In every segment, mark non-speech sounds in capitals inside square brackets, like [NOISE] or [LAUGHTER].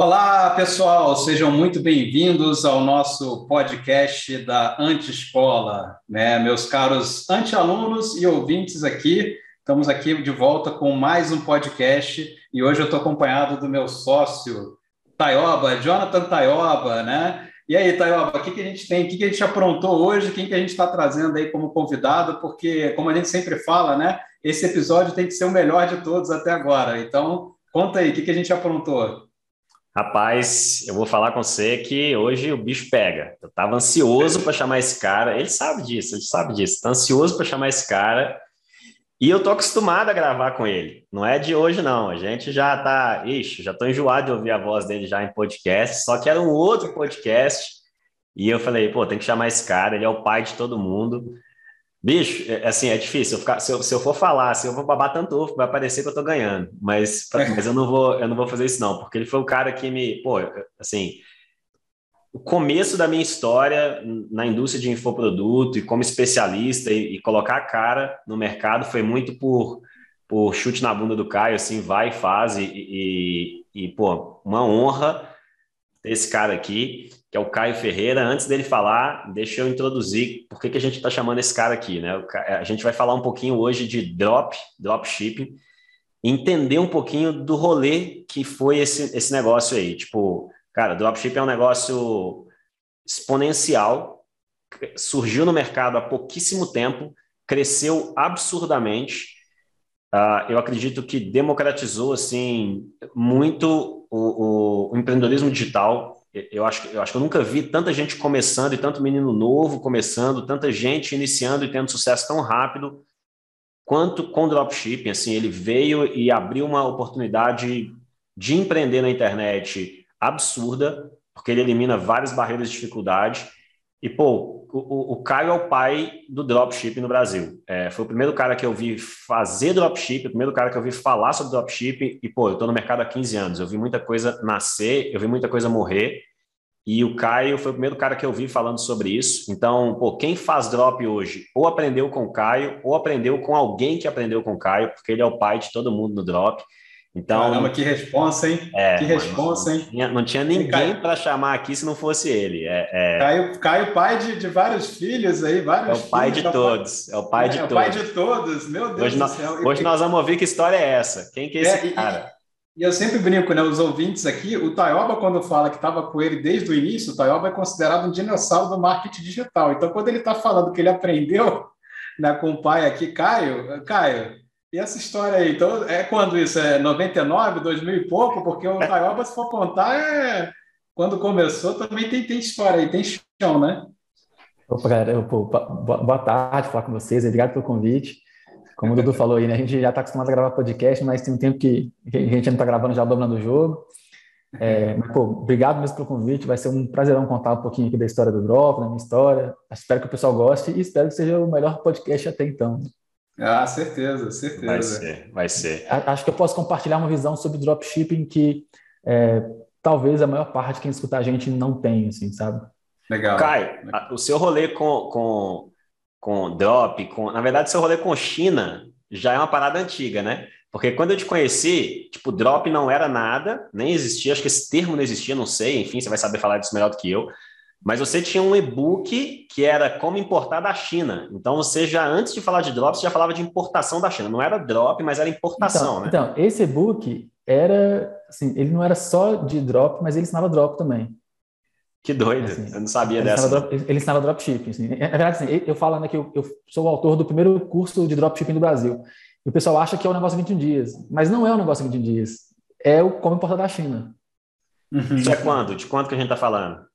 Olá, pessoal, sejam muito bem-vindos ao nosso podcast da Anti-Escola, né? Meus caros anti-alunos e ouvintes aqui, estamos aqui de volta com mais um podcast e hoje eu estou acompanhado do meu sócio Taioba, Jonathan Taioba, né? E aí, Taioba, o que, que a gente tem, o que, que a gente aprontou hoje, quem que a gente está trazendo aí como convidado, porque, como a gente sempre fala, né? Esse episódio tem que ser o melhor de todos até agora. Então, conta aí, o que, que a gente aprontou? Rapaz, eu vou falar com você que hoje o bicho pega. Eu estava ansioso para chamar esse cara. Ele sabe disso, ele sabe disso. Está ansioso para chamar esse cara. E eu tô acostumado a gravar com ele. Não é de hoje, não. A gente já tá. Ixi, já tô enjoado de ouvir a voz dele já em podcast. Só que era um outro podcast. E eu falei, pô, tem que chamar esse cara. Ele é o pai de todo mundo. Bicho, é, assim, é difícil. Eu ficar, se, eu, se, eu, for falar, se eu vou babar tanto ovo, vai parecer que eu tô ganhando. Mas, mas eu, não vou, eu não vou fazer isso, não, porque ele foi o cara que me. Pô, assim. O começo da minha história na indústria de infoproduto e como especialista e, e colocar a cara no mercado foi muito por, por chute na bunda do Caio, assim, vai e faz. E, e, e pô, uma honra ter esse cara aqui que é o Caio Ferreira. Antes dele falar, deixa eu introduzir por que, que a gente está chamando esse cara aqui. Né? A gente vai falar um pouquinho hoje de drop, dropshipping, entender um pouquinho do rolê que foi esse, esse negócio aí. Tipo, cara, dropshipping é um negócio exponencial, surgiu no mercado há pouquíssimo tempo, cresceu absurdamente. Uh, eu acredito que democratizou assim muito o, o, o empreendedorismo digital, eu acho, eu acho que eu nunca vi tanta gente começando e tanto menino novo começando, tanta gente iniciando e tendo sucesso tão rápido quanto com dropshipping. Assim, ele veio e abriu uma oportunidade de empreender na internet absurda, porque ele elimina várias barreiras de dificuldade. E, pô, o, o Caio é o pai do dropshipping no Brasil. É, foi o primeiro cara que eu vi fazer dropshipping, o primeiro cara que eu vi falar sobre dropshipping. E, pô, eu estou no mercado há 15 anos. Eu vi muita coisa nascer, eu vi muita coisa morrer. E o Caio foi o primeiro cara que eu vi falando sobre isso. Então, pô, quem faz drop hoje ou aprendeu com o Caio ou aprendeu com alguém que aprendeu com o Caio, porque ele é o pai de todo mundo no drop. Então, Caramba, que responsa, hein? É, que responsa, hein? Não tinha, não tinha ninguém para chamar aqui se não fosse ele. É, é... Caio, Caio, pai de, de vários filhos aí, vários É o pai filhos, de todos. É o pai de é, todos. É o pai de todos, meu Deus hoje do nós, céu. Hoje nós vamos ouvir que história é essa. Quem que é esse cara? E, e, eu sempre brinco, né? Os ouvintes aqui, o Taioba, quando fala que estava com ele desde o início, o Taioba é considerado um dinossauro do marketing digital. Então, quando ele está falando que ele aprendeu né, com o pai aqui, Caio, Caio, e essa história aí, então, é quando isso? É 99, 2000 e pouco? Porque o Taioba, se for contar, é... quando começou também tem, tem história aí, tem chão, né? Opa, galera, boa tarde, falar com vocês, obrigado pelo convite. Como o Dudu falou aí, né, a gente já está acostumado a gravar podcast, mas tem um tempo que, que a gente não está gravando já dobrando o jogo. É, mas, pô, obrigado mesmo pelo convite, vai ser um prazerão contar um pouquinho aqui da história do Drop, da minha história. Espero que o pessoal goste e espero que seja o melhor podcast até então. Ah, certeza, certeza. Vai ser, vai ser. Acho que eu posso compartilhar uma visão sobre dropshipping que é, talvez a maior parte de quem escuta a gente não tem, assim, sabe? Legal. Caio, o seu rolê com, com, com drop, com, na verdade, seu rolê com China já é uma parada antiga, né? Porque quando eu te conheci, tipo, drop não era nada, nem existia, acho que esse termo não existia, não sei, enfim, você vai saber falar disso melhor do que eu. Mas você tinha um e-book que era como importar da China. Então você já, antes de falar de drop, você já falava de importação da China. Não era drop, mas era importação, então, né? Então, esse e-book era, assim, ele não era só de drop, mas ele ensinava drop também. Que doido, assim, eu não sabia ele dessa. Ensinava drop, ele ensinava dropshipping. Assim. Na verdade, assim, eu falo né, que eu, eu, sou o autor do primeiro curso de dropshipping do Brasil. E o pessoal acha que é um negócio de 21 dias. Mas não é um negócio de 21 dias. É o como importar da China. Isso é quando? De quanto que a gente está falando?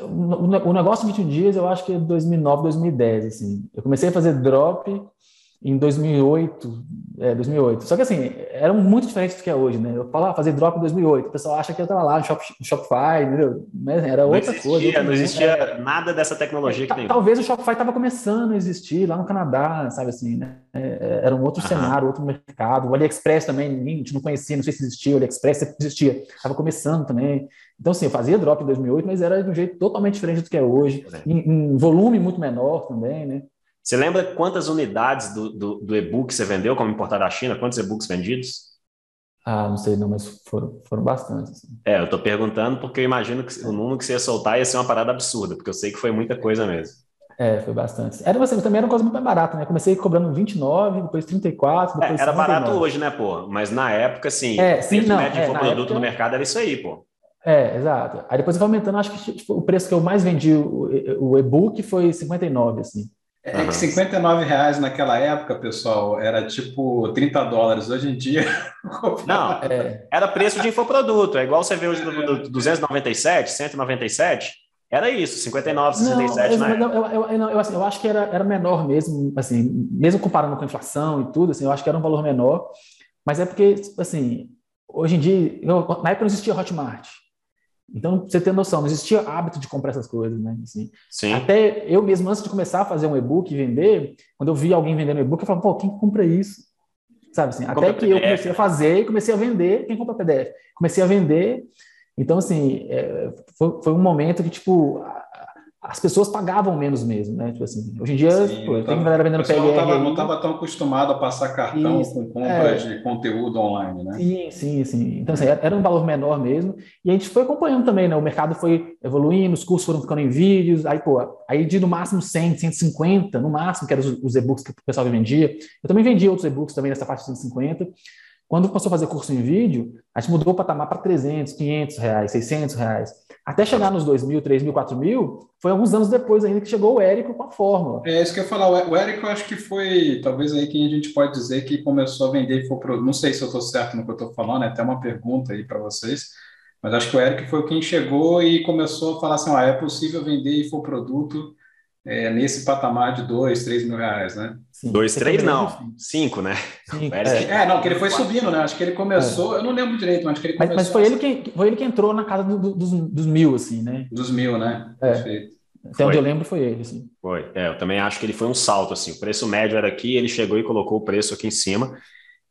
O negócio de 21 dias eu acho que é 2009, 2010, assim. Eu comecei a fazer drop em 2008, é, 2008. Só que assim, era muito diferente do que é hoje, né? Eu falava ah, fazer drop em 2008, o pessoal acha que eu estava lá no, Shop, no Shopify, entendeu? Mas era outra não existia, coisa. Outra não existia é, nada dessa tecnologia que tem. Talvez o Shopify estava começando a existir lá no Canadá, sabe assim, né? É, era um outro cenário, outro mercado. O AliExpress também, ninguém, a gente não conhecia, não sei se existia, o AliExpress existia, estava começando também. Então, assim, eu fazia drop em 2008, mas era de um jeito totalmente diferente do que é hoje, é. em, em volume muito menor também, né? Você lembra quantas unidades do, do, do e-book você vendeu como importar da China? Quantos e-books vendidos? Ah, não sei não, mas foram, foram bastante. Assim. É, eu tô perguntando porque eu imagino que o número que você ia soltar ia ser uma parada absurda, porque eu sei que foi muita coisa mesmo. É, foi bastante. Era, assim, também era uma coisa muito mais barata, né? Comecei cobrando 29, depois 34, depois é, Era 59. barato hoje, né, pô? Mas na época, assim, é, sim, não, médio é, produto época... no mercado era isso aí, pô. É, exato. Aí depois eu fui aumentando, acho que tipo, o preço que eu mais vendi, o, o e-book, foi 59, assim. É uhum. que 59 reais naquela época, pessoal, era tipo 30 dólares. Hoje em dia. [LAUGHS] Não, é. era preço de infoproduto. É igual você vê hoje do, do 297, 197. Era isso, 59, 67 não, eu, eu, eu, eu, assim, eu acho que era, era menor mesmo, assim, mesmo comparando com a inflação e tudo, assim, eu acho que era um valor menor. Mas é porque, assim, hoje em dia, na época não existia Hotmart. Então, você ter noção, não existia hábito de comprar essas coisas, né? Assim, Sim. Até eu mesmo, antes de começar a fazer um e-book e vender, quando eu vi alguém vendendo um e-book, eu falava, pô, quem compra isso? Sabe assim, até que PDF. eu comecei a fazer e comecei a vender, quem compra PDF? Comecei a vender, então, assim, é, foi, foi um momento que, tipo, as pessoas pagavam menos mesmo, né? Tipo assim, hoje em dia, Sim, pô, tem galera vendendo PLR. Não estava tão acostumado a passar cartão Isso, com compras é, de conteúdo online, né? Sim, sim, sim. Então, assim, era um valor menor mesmo. E a gente foi acompanhando também, né? O mercado foi evoluindo, os cursos foram ficando em vídeos. Aí, pô, aí de no máximo 100, 150, no máximo, que eram os, os e-books que o pessoal vendia. Eu também vendia outros e-books também nessa faixa de 150. Quando passou a fazer curso em vídeo, a gente mudou o patamar para 300, 500 reais, 600 reais. Até chegar nos 2 mil, 3 mil, 4 mil, foi alguns anos depois ainda que chegou o Érico com a fórmula. É isso que eu ia falar. O Érico, eu acho que foi, talvez aí quem a gente pode dizer que começou a vender foi pro... Não sei se eu estou certo no que eu estou falando, é até uma pergunta aí para vocês. Mas acho que o Érico foi quem chegou e começou a falar assim: ah, é possível vender e for produto é, nesse patamar de dois, três mil reais, né? Sim. Dois, três não, cinco, né? Cinco. É. é. não, que ele foi subindo, né? Acho que ele começou, é. eu não lembro direito, mas acho que ele começou. Mas, mas foi, ele que, foi ele que entrou na casa do, do, dos, dos, mil, assim, né? Dos mil, né? É. Perfeito. Até foi. onde eu lembro foi ele, assim. Foi, é, eu também acho que ele foi um salto, assim. O preço médio era aqui, ele chegou e colocou o preço aqui em cima,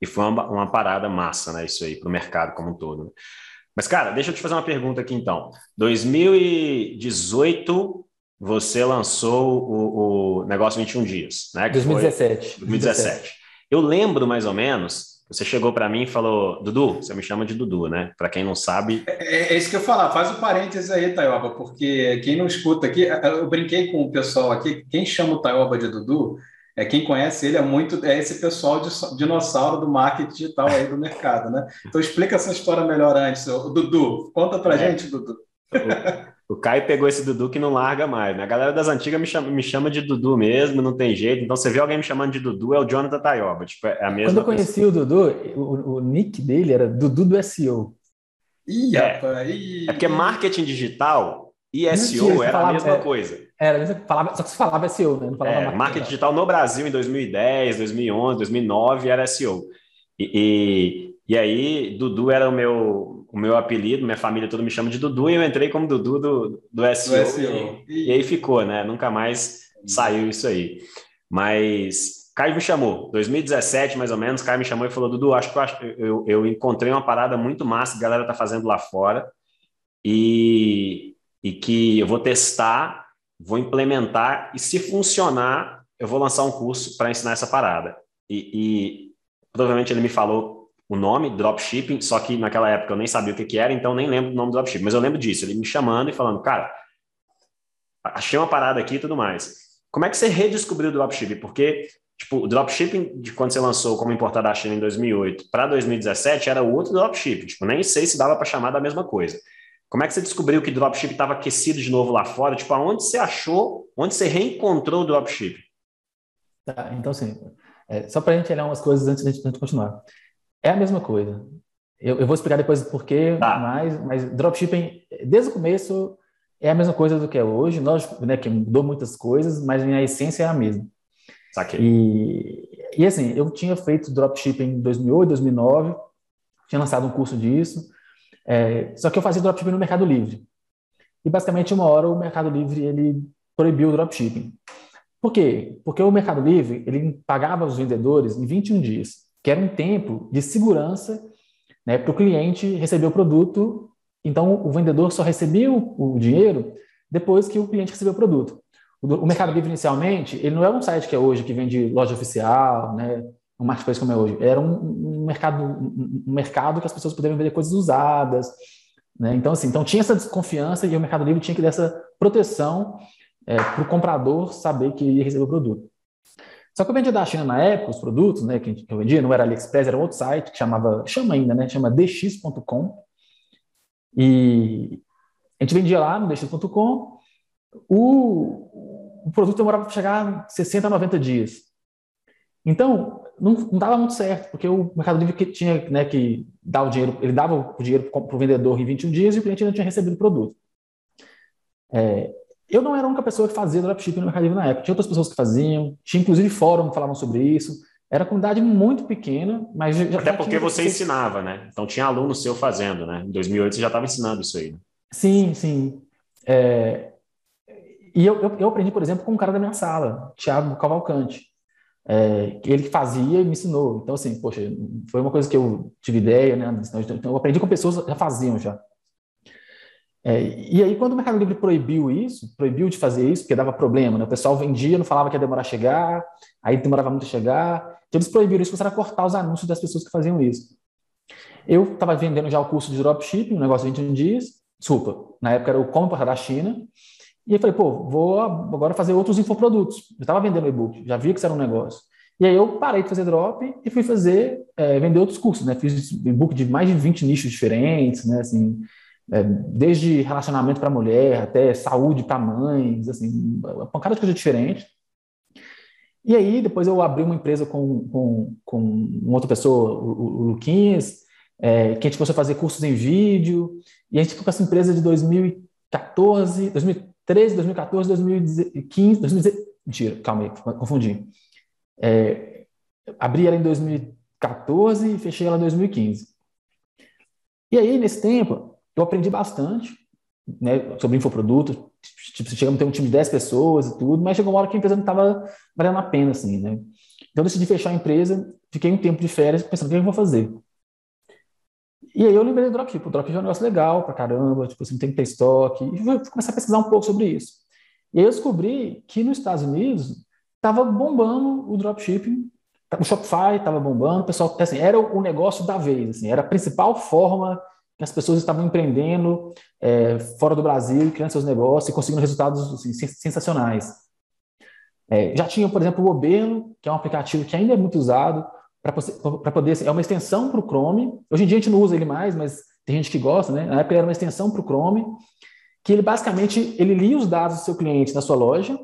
e foi uma, uma parada massa, né? Isso aí, para o mercado como um todo. Né? Mas, cara, deixa eu te fazer uma pergunta aqui, então. 2018 você lançou o, o negócio 21 dias, né? Que 2017. 2017. Eu lembro mais ou menos, você chegou para mim e falou, Dudu, você me chama de Dudu, né? Para quem não sabe. É, é, é, isso que eu falar, faz o um parênteses aí, Taioba, porque quem não escuta aqui, eu brinquei com o pessoal aqui, quem chama o Taioba de Dudu é quem conhece ele é muito é esse pessoal de dinossauro do marketing digital aí do mercado, né? Então explica essa história melhor antes, Dudu. Conta para é. gente, Dudu. O Caio pegou esse Dudu que não larga mais. Né? A galera das antigas me chama, me chama de Dudu mesmo, não tem jeito. Então, você vê alguém me chamando de Dudu, é o Jonathan Tayoba. Tipo, é a mesma Quando eu conheci o Dudu, o, o, nick dele era Dudu do SEO. Ih, é, rapaz, é porque marketing digital e SEO era falava, a mesma é, coisa. Era, falava, só que você falava SEO, né? Não falava é, marketing, marketing digital no Brasil em 2010, 2011, 2009 era SEO. E, e, e aí, Dudu era o meu o meu apelido, minha família toda me chama de Dudu, e eu entrei como Dudu do, do SEO, do SEO. E, e, aí ficou, né? Nunca mais saiu isso aí. Mas Caio me chamou, 2017 mais ou menos, Caio me chamou e falou, Dudu, acho que eu, eu, encontrei uma parada muito massa que a galera tá fazendo lá fora e, e que eu vou testar, vou implementar e se funcionar, eu vou lançar um curso para ensinar essa parada. E, e provavelmente ele me falou o nome, dropshipping, só que naquela época eu nem sabia o que, que era, então nem lembro do nome do dropshipping, mas eu lembro disso, ele me chamando e falando, cara, achei uma parada aqui e tudo mais. Como é que você redescobriu o dropshipping? Porque, tipo, o dropshipping de quando você lançou como importar da China em 2008 para 2017 era outro dropshipping, tipo, nem sei se dava para chamar da mesma coisa. Como é que você descobriu que o dropshipping estava aquecido de novo lá fora? Tipo, aonde você achou, onde você reencontrou o dropshipping? Tá, então, sim, é, só para a gente olhar umas coisas antes de a gente continuar. É a mesma coisa. Eu, eu vou explicar depois o porquê, tá. mas, mas dropshipping, desde o começo, é a mesma coisa do que é hoje. Nós, né, que mudou muitas coisas, mas a essência é a mesma. Saquei. E, e assim, eu tinha feito dropshipping em 2008, 2009, tinha lançado um curso disso, é, só que eu fazia dropshipping no Mercado Livre. E basicamente, uma hora o Mercado Livre ele proibiu o dropshipping. Por quê? Porque o Mercado Livre ele pagava os vendedores em 21 dias que era um tempo de segurança né, para o cliente receber o produto. Então, o vendedor só recebia o, o dinheiro depois que o cliente recebeu o produto. O, o, Mercado Livre, inicialmente, ele não é um site que é hoje, que vende loja oficial, né, um marketplace como é hoje. Era um, um mercado, um, um mercado que as pessoas poderiam vender coisas usadas, né? Então, assim, então tinha essa desconfiança e o Mercado Livre tinha que dar essa proteção é, para o comprador saber que ia receber o produto. Só que eu vendia da China na época, os produtos né, que eu vendia, não era AliExpress, era outro site que chamava, chama ainda, né? Chama dx.com. E a gente vendia lá no dx.com. O, o produto demorava para chegar 60 a 90 dias. Então, não, não dava muito certo, porque o Mercado Livre que tinha né, que dar o dinheiro, ele dava o dinheiro para o vendedor em 21 dias e o cliente ainda tinha recebido o produto. É, eu não era a única pessoa que fazia dropshipping no Mercado Livre na época, tinha outras pessoas que faziam, tinha inclusive fórum que falavam sobre isso, era uma comunidade muito pequena, mas já, Até porque você ensinava, né? Então tinha aluno seu fazendo, né? Em 2008 você já estava ensinando isso aí. Né? Sim, sim. É... E eu, eu, eu, aprendi, por exemplo, com um cara da minha sala, Thiago Cavalcante é, ele que fazia e me ensinou. Então, assim, poxa, foi uma coisa que eu tive ideia, né? Então, eu aprendi com pessoas que já faziam já. É, e aí, quando o Mercado Livre proibiu isso, proibiu de fazer isso, porque dava problema, né? O pessoal vendia, não falava que ia demorar a chegar, aí demorava muito a chegar. Então, eles proibiram isso, começaram a cortar os anúncios das pessoas que faziam isso. Eu estava vendendo já o curso de dropshipping, um negócio de 21 dias, desculpa, na época era o Como da China, e eu falei, pô, vou agora fazer outros infoprodutos. Eu estava vendendo e-book, já vi que isso era um negócio. E aí eu parei de fazer drop e fui fazer, é, vender outros cursos, né? Fiz e-book de mais de 20 nichos diferentes, né? Assim, é, desde relacionamento para mulher até saúde para mães, assim, uma pancada de coisa diferente. E aí depois eu abri uma empresa com, com, com outra pessoa, o, o Luquinhas, é, que a gente começou a fazer cursos em vídeo, e a gente ficou com essa empresa de 2014, 2013, 2013, 2014, 2015, 2016. Mentira, calma aí, confundi. É, abri ela em 2014 e fechei ela em 2015. E aí, nesse tempo, eu aprendi bastante né, sobre infoproduto. Tipo, chegamos a ter um time de 10 pessoas e tudo, mas chegou uma hora que a empresa não estava valendo a pena, assim, né? Então, eu decidi fechar a empresa, fiquei um tempo de férias pensando o que eu vou fazer. E aí eu lembrei do dropship. O dropship é um negócio legal pra caramba, tipo assim, tem que ter estoque. E vou começar a pesquisar um pouco sobre isso. E aí eu descobri que nos Estados Unidos estava bombando o dropshipping, o Shopify estava bombando, o pessoal, assim, era o negócio da vez, assim, era a principal forma as pessoas estavam empreendendo é, fora do Brasil, criando seus negócios e conseguindo resultados assim, sensacionais. É, já tinha, por exemplo, o Obelo, que é um aplicativo que ainda é muito usado, para poder. É uma extensão para o Chrome. Hoje em dia a gente não usa ele mais, mas tem gente que gosta, né? Na época era uma extensão para o Chrome, que ele basicamente ele lia os dados do seu cliente na sua loja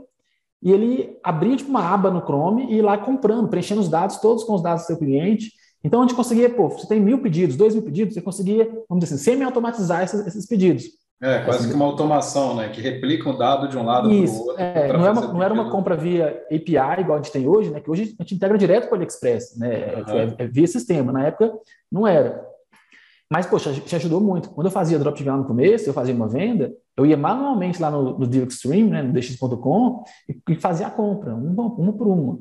e ele abria tipo, uma aba no Chrome e ia lá comprando, preenchendo os dados todos com os dados do seu cliente. Então a gente conseguia, pô, você tem mil pedidos, dois mil pedidos, você conseguia, vamos dizer assim, semi-automatizar esses, esses pedidos. É, quase assim, que uma automação, né? Que replica o dado de um lado para o outro. É, não, é uma, não era uma compra via API, igual a gente tem hoje, né? Que hoje a gente integra direto com o AliExpress, né? Uhum. É, é, via sistema. Na época, não era. Mas, poxa, te ajudou muito. Quando eu fazia dropshipping lá no começo, eu fazia uma venda, eu ia manualmente lá no, no Deal Extreme, né, no dx.com, e, e, fazia a compra, uma, uma por uma.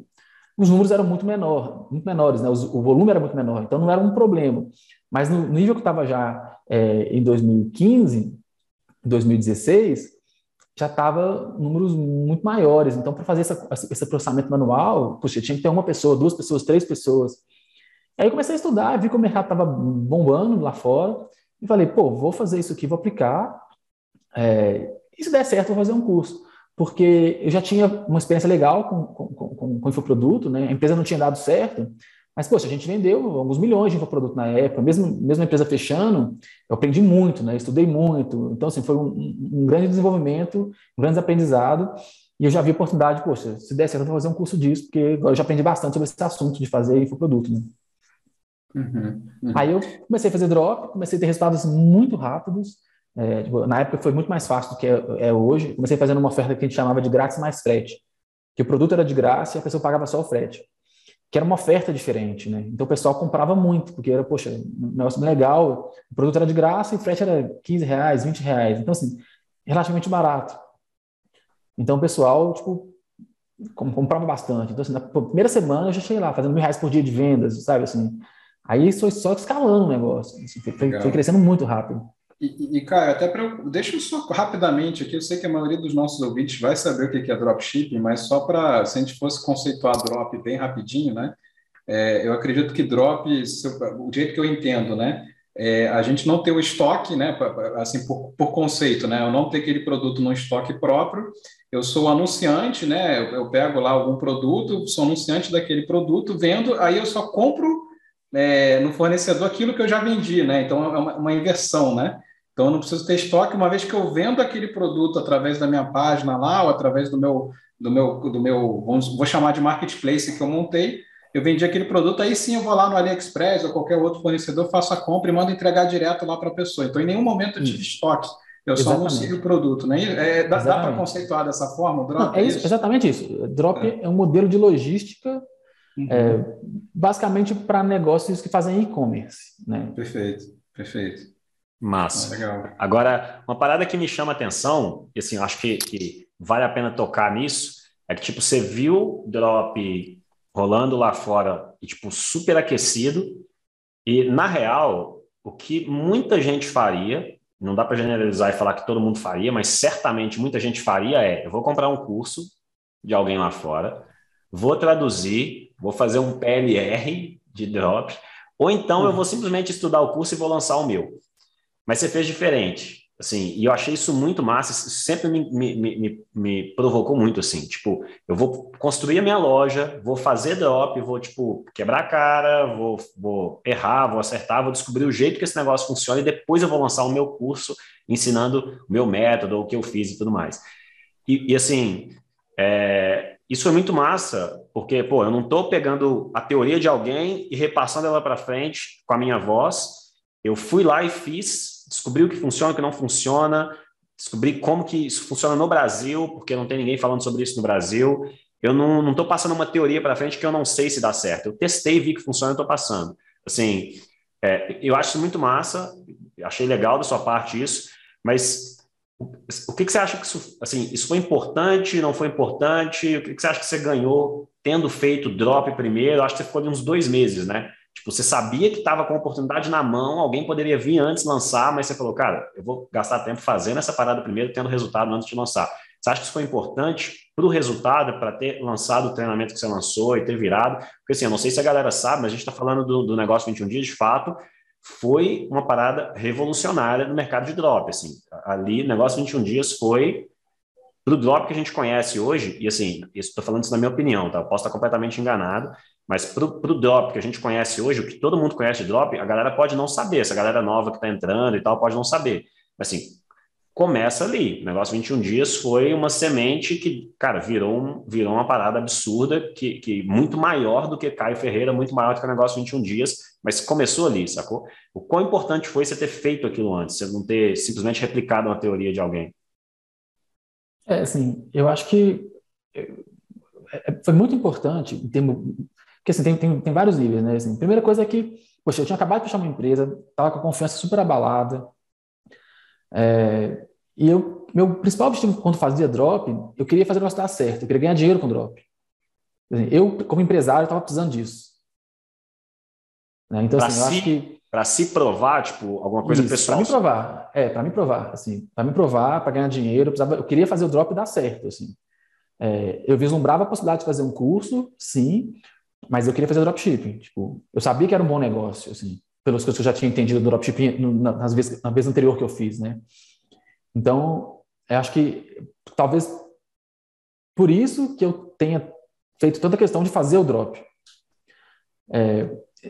Os números eram muito menor, muito menores, né? O volume era muito menor, então não era um problema. Mas no nível que estava já é, em 2015, 2016, já estava números muito maiores. Então, para fazer essa, esse processamento manual, puxa, tinha que ter uma pessoa, duas pessoas, três pessoas. Aí eu comecei a estudar, vi que o mercado estava bombando lá fora, e falei, pô, vou fazer isso aqui, vou aplicar. É, e se der certo, vou fazer um curso. Porque eu já tinha uma experiência legal com, com, com, com infoproduto, né? a empresa não tinha dado certo, mas, poxa, a gente vendeu alguns milhões de infoproduto na época, mesmo, mesmo a empresa fechando, eu aprendi muito, né? Estudei muito. Então, assim, foi um, um grande desenvolvimento, um grande aprendizado. E eu já vi a oportunidade, poxa, se der certo, eu vou fazer um curso disso, porque agora eu já aprendi bastante sobre esse assunto de fazer infoproduto, né? Uhum, uhum. Aí eu comecei a fazer drop, comecei a ter resultados muito rápidos. É, tipo, na época foi muito mais fácil do que é, é hoje. Comecei fazendo uma oferta que a gente chamava de grátis mais frete, que o produto era de graça e a pessoa pagava só o frete que era uma oferta diferente, né? Então o pessoal comprava muito, porque era, poxa, um negócio legal, o produto era de graça e o frete era 15 reais, 20 reais. Então, assim, relativamente barato. Então o pessoal, tipo, comprava bastante. Então, assim, na primeira semana eu já cheguei lá, fazendo mil reais por dia de vendas, sabe, assim. Aí foi só escalando o negócio, assim, foi, foi crescendo muito rápido. E, e, cara, até para. Deixa eu só rapidamente aqui, eu sei que a maioria dos nossos ouvintes vai saber o que é dropshipping, mas só para, se a gente fosse conceituar drop bem rapidinho, né? é, eu acredito que drop, o jeito que eu entendo, né? É, a gente não ter o estoque, né, assim, por, por, conceito, né, eu não ter aquele produto no estoque próprio, eu sou anunciante, né, eu, eu, pego lá algum produto, sou anunciante daquele produto, vendo, aí eu só compro é, no fornecedor aquilo que eu já vendi, né, então é uma, uma, inversão, né, então eu não preciso ter estoque, uma vez que eu vendo aquele produto através da minha página lá, ou através do meu, do meu, do meu vamos, vou chamar de marketplace que eu montei, eu vendi aquele produto, aí sim eu vou lá no AliExpress ou qualquer outro fornecedor, faço a compra e mando entregar direto lá para a pessoa. Então, em nenhum momento eu tive estoque. Eu exatamente. só anuncio o produto, né? É, dá, dá para conceituar dessa forma o drop? Não, é, isso, isso? exatamente isso. Drop é. é. um modelo de logística, uhum. é, basicamente para negócios que fazem e-commerce. Né? Perfeito, perfeito. Massa. Ah, Agora, uma parada que me chama a atenção, e assim, acho que, que vale a pena tocar nisso, é que, tipo, você viu drop rolando lá fora e tipo super aquecido. E na real, o que muita gente faria, não dá para generalizar e falar que todo mundo faria, mas certamente muita gente faria é: eu vou comprar um curso de alguém lá fora, vou traduzir, vou fazer um PLR de drop, ou então eu vou simplesmente estudar o curso e vou lançar o meu. Mas você fez diferente. Assim, e eu achei isso muito massa, isso sempre me, me, me, me, provocou muito, assim, tipo, eu vou construir a minha loja, vou fazer drop, vou, tipo, quebrar a cara, vou, vou errar, vou acertar, vou descobrir o jeito que esse negócio funciona e depois eu vou lançar o meu curso ensinando o meu método, o que eu fiz e tudo mais. E, e assim, é, isso foi muito massa, porque, pô, eu não estou pegando a teoria de alguém e repassando ela para frente com a minha voz, eu fui lá e fiz descobrir o que funciona, o que não funciona, descobrir como que isso funciona no Brasil, porque não tem ninguém falando sobre isso no Brasil. Eu não estou passando uma teoria para frente que eu não sei se dá certo. Eu testei, vi que funciona, estou passando. Assim, é, eu acho muito massa, achei legal da sua parte isso, mas o que, que você acha que isso, assim, isso foi importante, não foi importante? O que, que você acha que você ganhou tendo feito drop primeiro? Eu acho que você ficou ali uns dois meses, né? Tipo, você sabia que estava com a oportunidade na mão, alguém poderia vir antes lançar, mas você falou, cara, eu vou gastar tempo fazendo essa parada primeiro, tendo resultado antes de lançar. Você acha que isso foi importante para o resultado, para ter lançado o treinamento que você lançou e ter virado? Porque assim, eu não sei se a galera sabe, mas a gente está falando do, do negócio 21 dias, de fato, foi uma parada revolucionária no mercado de drop. Assim, ali, negócio 21 dias foi para o drop que a gente conhece hoje, e assim, estou falando isso na minha opinião, tá? Eu posso estar completamente enganado, mas para o drop que a gente conhece hoje, o que todo mundo conhece de drop, a galera pode não saber, essa galera nova que está entrando e tal pode não saber. Assim, começa ali. O negócio 21 dias foi uma semente que, cara, virou, um, virou uma parada absurda, que, que muito maior do que Caio Ferreira, muito maior do que o negócio 21 dias, mas começou ali, sacou? O quão importante foi você ter feito aquilo antes, você não ter simplesmente replicado uma teoria de alguém? É, assim, eu acho que é, é, foi muito importante em termos porque assim, tem, tem, tem vários níveis, né? Assim, primeira coisa é que, poxa, eu tinha acabado de fechar uma empresa, estava com a confiança super abalada. É, e eu, meu principal objetivo quando fazia drop, eu queria fazer o negócio dar certo, eu queria ganhar dinheiro com drop. Assim, eu, como empresário, estava precisando disso. Né? Então, pra assim, eu acho que. Para se provar, tipo, alguma coisa isso, pessoal. Para me provar, é, para me provar, assim, para me provar, para ganhar dinheiro, eu, precisava, eu queria fazer o drop dar certo, assim. É, eu vislumbrava a possibilidade de fazer um curso, sim, mas eu queria fazer dropshipping. Tipo, eu sabia que era um bom negócio, assim, coisas que eu já tinha entendido do dropshipping nas vezes, na vez anterior que eu fiz, né? Então, eu acho que talvez por isso que eu tenha feito tanta questão de fazer o drop. É,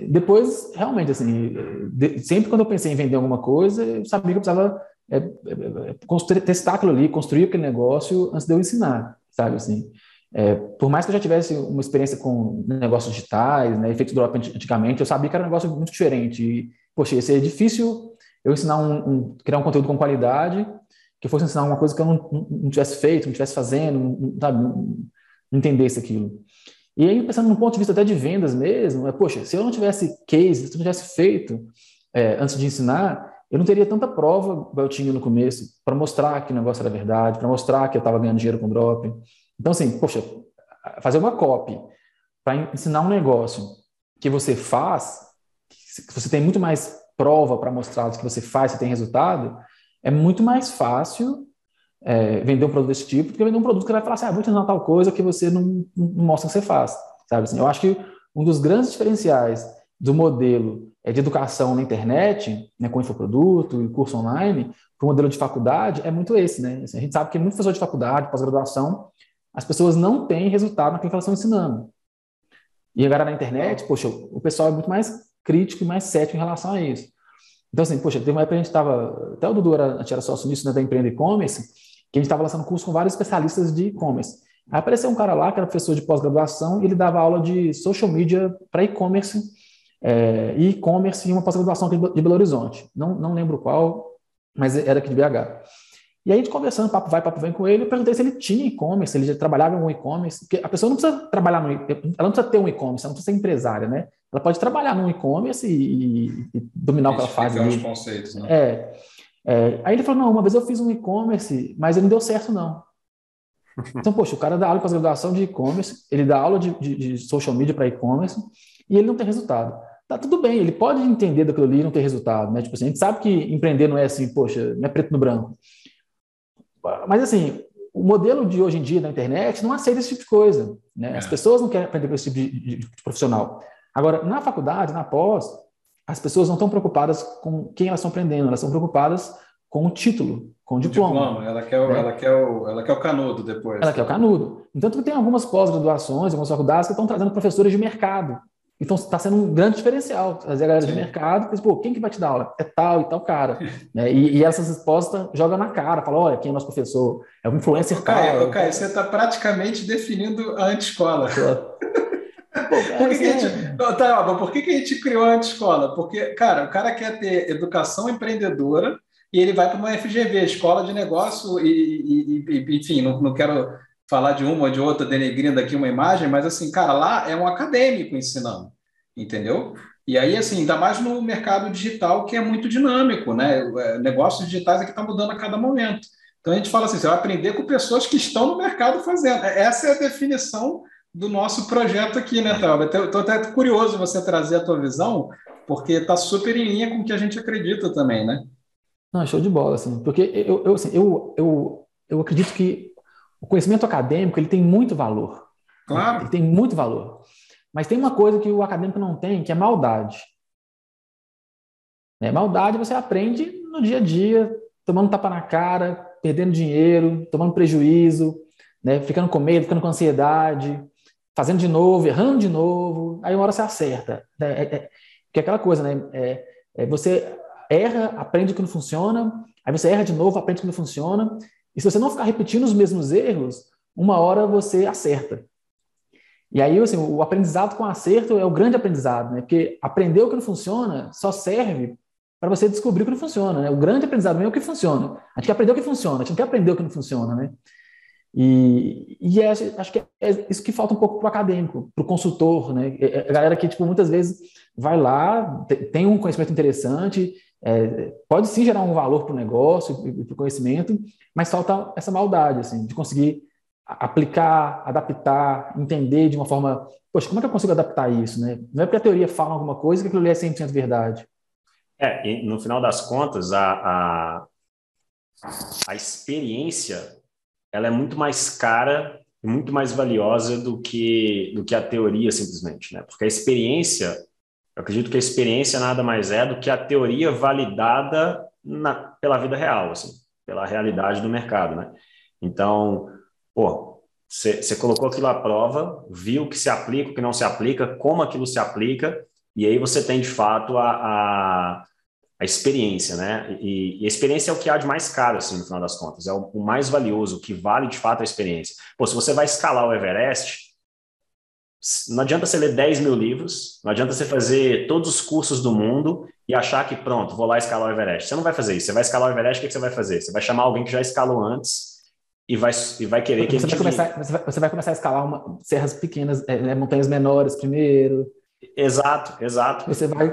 depois, realmente, assim, de, sempre quando eu pensei em vender alguma coisa, eu sabia que eu precisava é, é, testar aquilo ali, construir aquele negócio antes de eu ensinar, sabe, assim. É, por mais que eu já tivesse uma experiência com negócios digitais, né, efeitos drop antigamente, eu sabia que era um negócio muito diferente. E, poxa, ia ser difícil eu ensinar um, um criar um conteúdo com qualidade, que fosse ensinar uma coisa que eu não, não tivesse feito, não tivesse fazendo, não, sabe, não, não entendesse aquilo. E aí, pensando num ponto de vista até de vendas mesmo, é, poxa, se eu não tivesse case, se eu não tivesse feito é, antes de ensinar, eu não teria tanta prova que eu tinha no começo para mostrar que o negócio era verdade, para mostrar que eu estava ganhando dinheiro com drop. Então, assim, poxa, fazer uma copy para ensinar um negócio que você faz, que você tem muito mais prova para mostrar que você faz, você tem resultado, é muito mais fácil é, vender um produto desse tipo do que vender um produto que vai falar assim, ah, vou te ensinar tal coisa que você não, não mostra que você faz, sabe? Assim, eu acho que um dos grandes diferenciais do modelo é, de educação na internet, né, com infoproduto e curso online, para o modelo de faculdade, é muito esse. Né? Assim, a gente sabe que muito professor de faculdade, pós-graduação, as pessoas não têm resultado naquilo que elas estão ensinando. E agora na internet, poxa, o pessoal é muito mais crítico e mais cético em relação a isso. Então, assim, poxa, teve uma época que a gente estava, até o Dudu era, era sócio nisso, né, da Empreenda E-Commerce, que a gente estava lançando curso com vários especialistas de e-commerce. Aí apareceu um cara lá que era professor de pós-graduação e ele dava aula de social media para e-commerce, é, e-commerce em uma pós-graduação de Belo Horizonte. Não, não lembro qual, mas era aqui de BH. E aí, conversando, papo vai, papo vem com ele, eu perguntei se ele tinha e-commerce, se ele já trabalhava em um e-commerce, porque a pessoa não precisa trabalhar no ela não precisa ter um e-commerce, ela não precisa ser empresária, né? Ela pode trabalhar no e-commerce e, e, dominar o que ela faz. os conceitos, né? É, é. Aí ele falou, não, uma vez eu fiz um e-commerce, mas ele não deu certo, não. [LAUGHS] Então, poxa, o cara dá aula com a graduação de e-commerce, ele dá aula de, de, de social media para e-commerce e ele não tem resultado. Tá tudo bem, ele pode entender daquilo ali e não ter resultado, né? Tipo assim, a gente sabe que empreender não é assim, poxa, não é preto no branco. Mas assim, o modelo de hoje em dia da internet não aceita esse tipo de coisa. Né? As é. pessoas não querem aprender com esse tipo de, de, de, profissional. Agora, na faculdade, na pós, as pessoas não estão preocupadas com quem elas estão aprendendo, elas estão preocupadas com o título, com o diploma. diploma. Ela, quer o, né? ela, quer o, ela quer o canudo depois. Ela quer o canudo. Então, tem algumas pós-graduações, algumas faculdades que estão trazendo professores de mercado então está sendo um grande diferencial trazer a galera Sim. de mercado, porque, pô, quem que vai te dar aula? É tal e tal cara. [LAUGHS] né? e, e, essas respostas jogam na cara, fala, olha, quem é nosso professor? É um influencer Caio, tal. Caio, você está praticamente definindo a anti-escola. [LAUGHS] por, que, que, a gente, tá, por que, que a gente criou a anti-escola? Porque, cara, o cara quer ter educação empreendedora e ele vai para uma FGV, Escola de Negócio, e, e, e enfim, não, não quero falar de uma ou de outra, denegrindo aqui uma imagem, mas assim, cara, lá é um acadêmico ensinando, entendeu? E aí, assim, ainda mais no mercado digital, que é muito dinâmico, né? É, negócios digitais aqui estão tá mudando a cada momento. Então a gente fala assim, você vai aprender com pessoas que estão no mercado fazendo. É, essa é a definição do nosso projeto aqui, né, Thalba? Estou até curioso você trazer a tua visão, porque está super em linha com o que a gente acredita também, né? Não, show de bola, assim, porque eu, eu, assim, eu, eu, eu acredito que o conhecimento acadêmico ele tem muito valor. Claro. Ele tem muito valor. Mas tem uma coisa que o acadêmico não tem, que é maldade. É, maldade você aprende no dia a dia, tomando tapa na cara, perdendo dinheiro, tomando prejuízo, né, ficando com medo, ficando com ansiedade, fazendo de novo, errando de novo, aí uma hora você acerta. Né? É, é, que é aquela coisa, né? É, é, você erra, aprende que não funciona, aí você erra de novo, aprende que não funciona, e se você não ficar repetindo os mesmos erros, uma hora você acerta. E aí, assim, o aprendizado com acerto é o grande aprendizado, né? Porque aprender o que não funciona só serve para você descobrir o que não funciona, né? O grande aprendizado é o que funciona. A gente quer aprender o que funciona, a gente não quer aprender o que não funciona, né? E, e é, acho que é isso que falta um pouco para o acadêmico, para o consultor, né? É, é a galera que, tipo, muitas vezes vai lá, tem um conhecimento interessante, é, pode sim gerar um valor para o negócio e para o conhecimento, mas falta essa maldade, assim, de conseguir aplicar, adaptar, entender de uma forma. Poxa, como é que eu consigo adaptar isso? Né? Não é porque a teoria fala alguma coisa que aquilo ali é 100% verdade. É, e no final das contas, a, a, a experiência ela é muito mais cara e muito mais valiosa do que, do que a teoria, simplesmente. Né? Porque a experiência eu acredito que a experiência nada mais é do que a teoria validada na, pela vida real, assim, pela realidade do mercado, né? Então, pô, você colocou aquilo à prova, viu o que se aplica, o que não se aplica, como aquilo se aplica, e aí você tem de fato a, a, a experiência, né? E, e, a experiência é o que há de mais caro, assim, no final das contas, é o, o mais valioso, o que vale de fato a experiência. Pô, se você vai escalar o Everest, não adianta você ler 10 mil livros, não adianta você fazer todos os cursos do mundo e achar que pronto, vou lá escalar o Everest. Você não vai fazer isso. Você vai escalar o Everest, o que, você vai fazer? Você vai chamar alguém que já escalou antes e vai, e vai querer que você vai começar você vai, você vai, começar a escalar uma, serras pequenas, é, né, montanhas menores primeiro. Exato, exato. Você vai.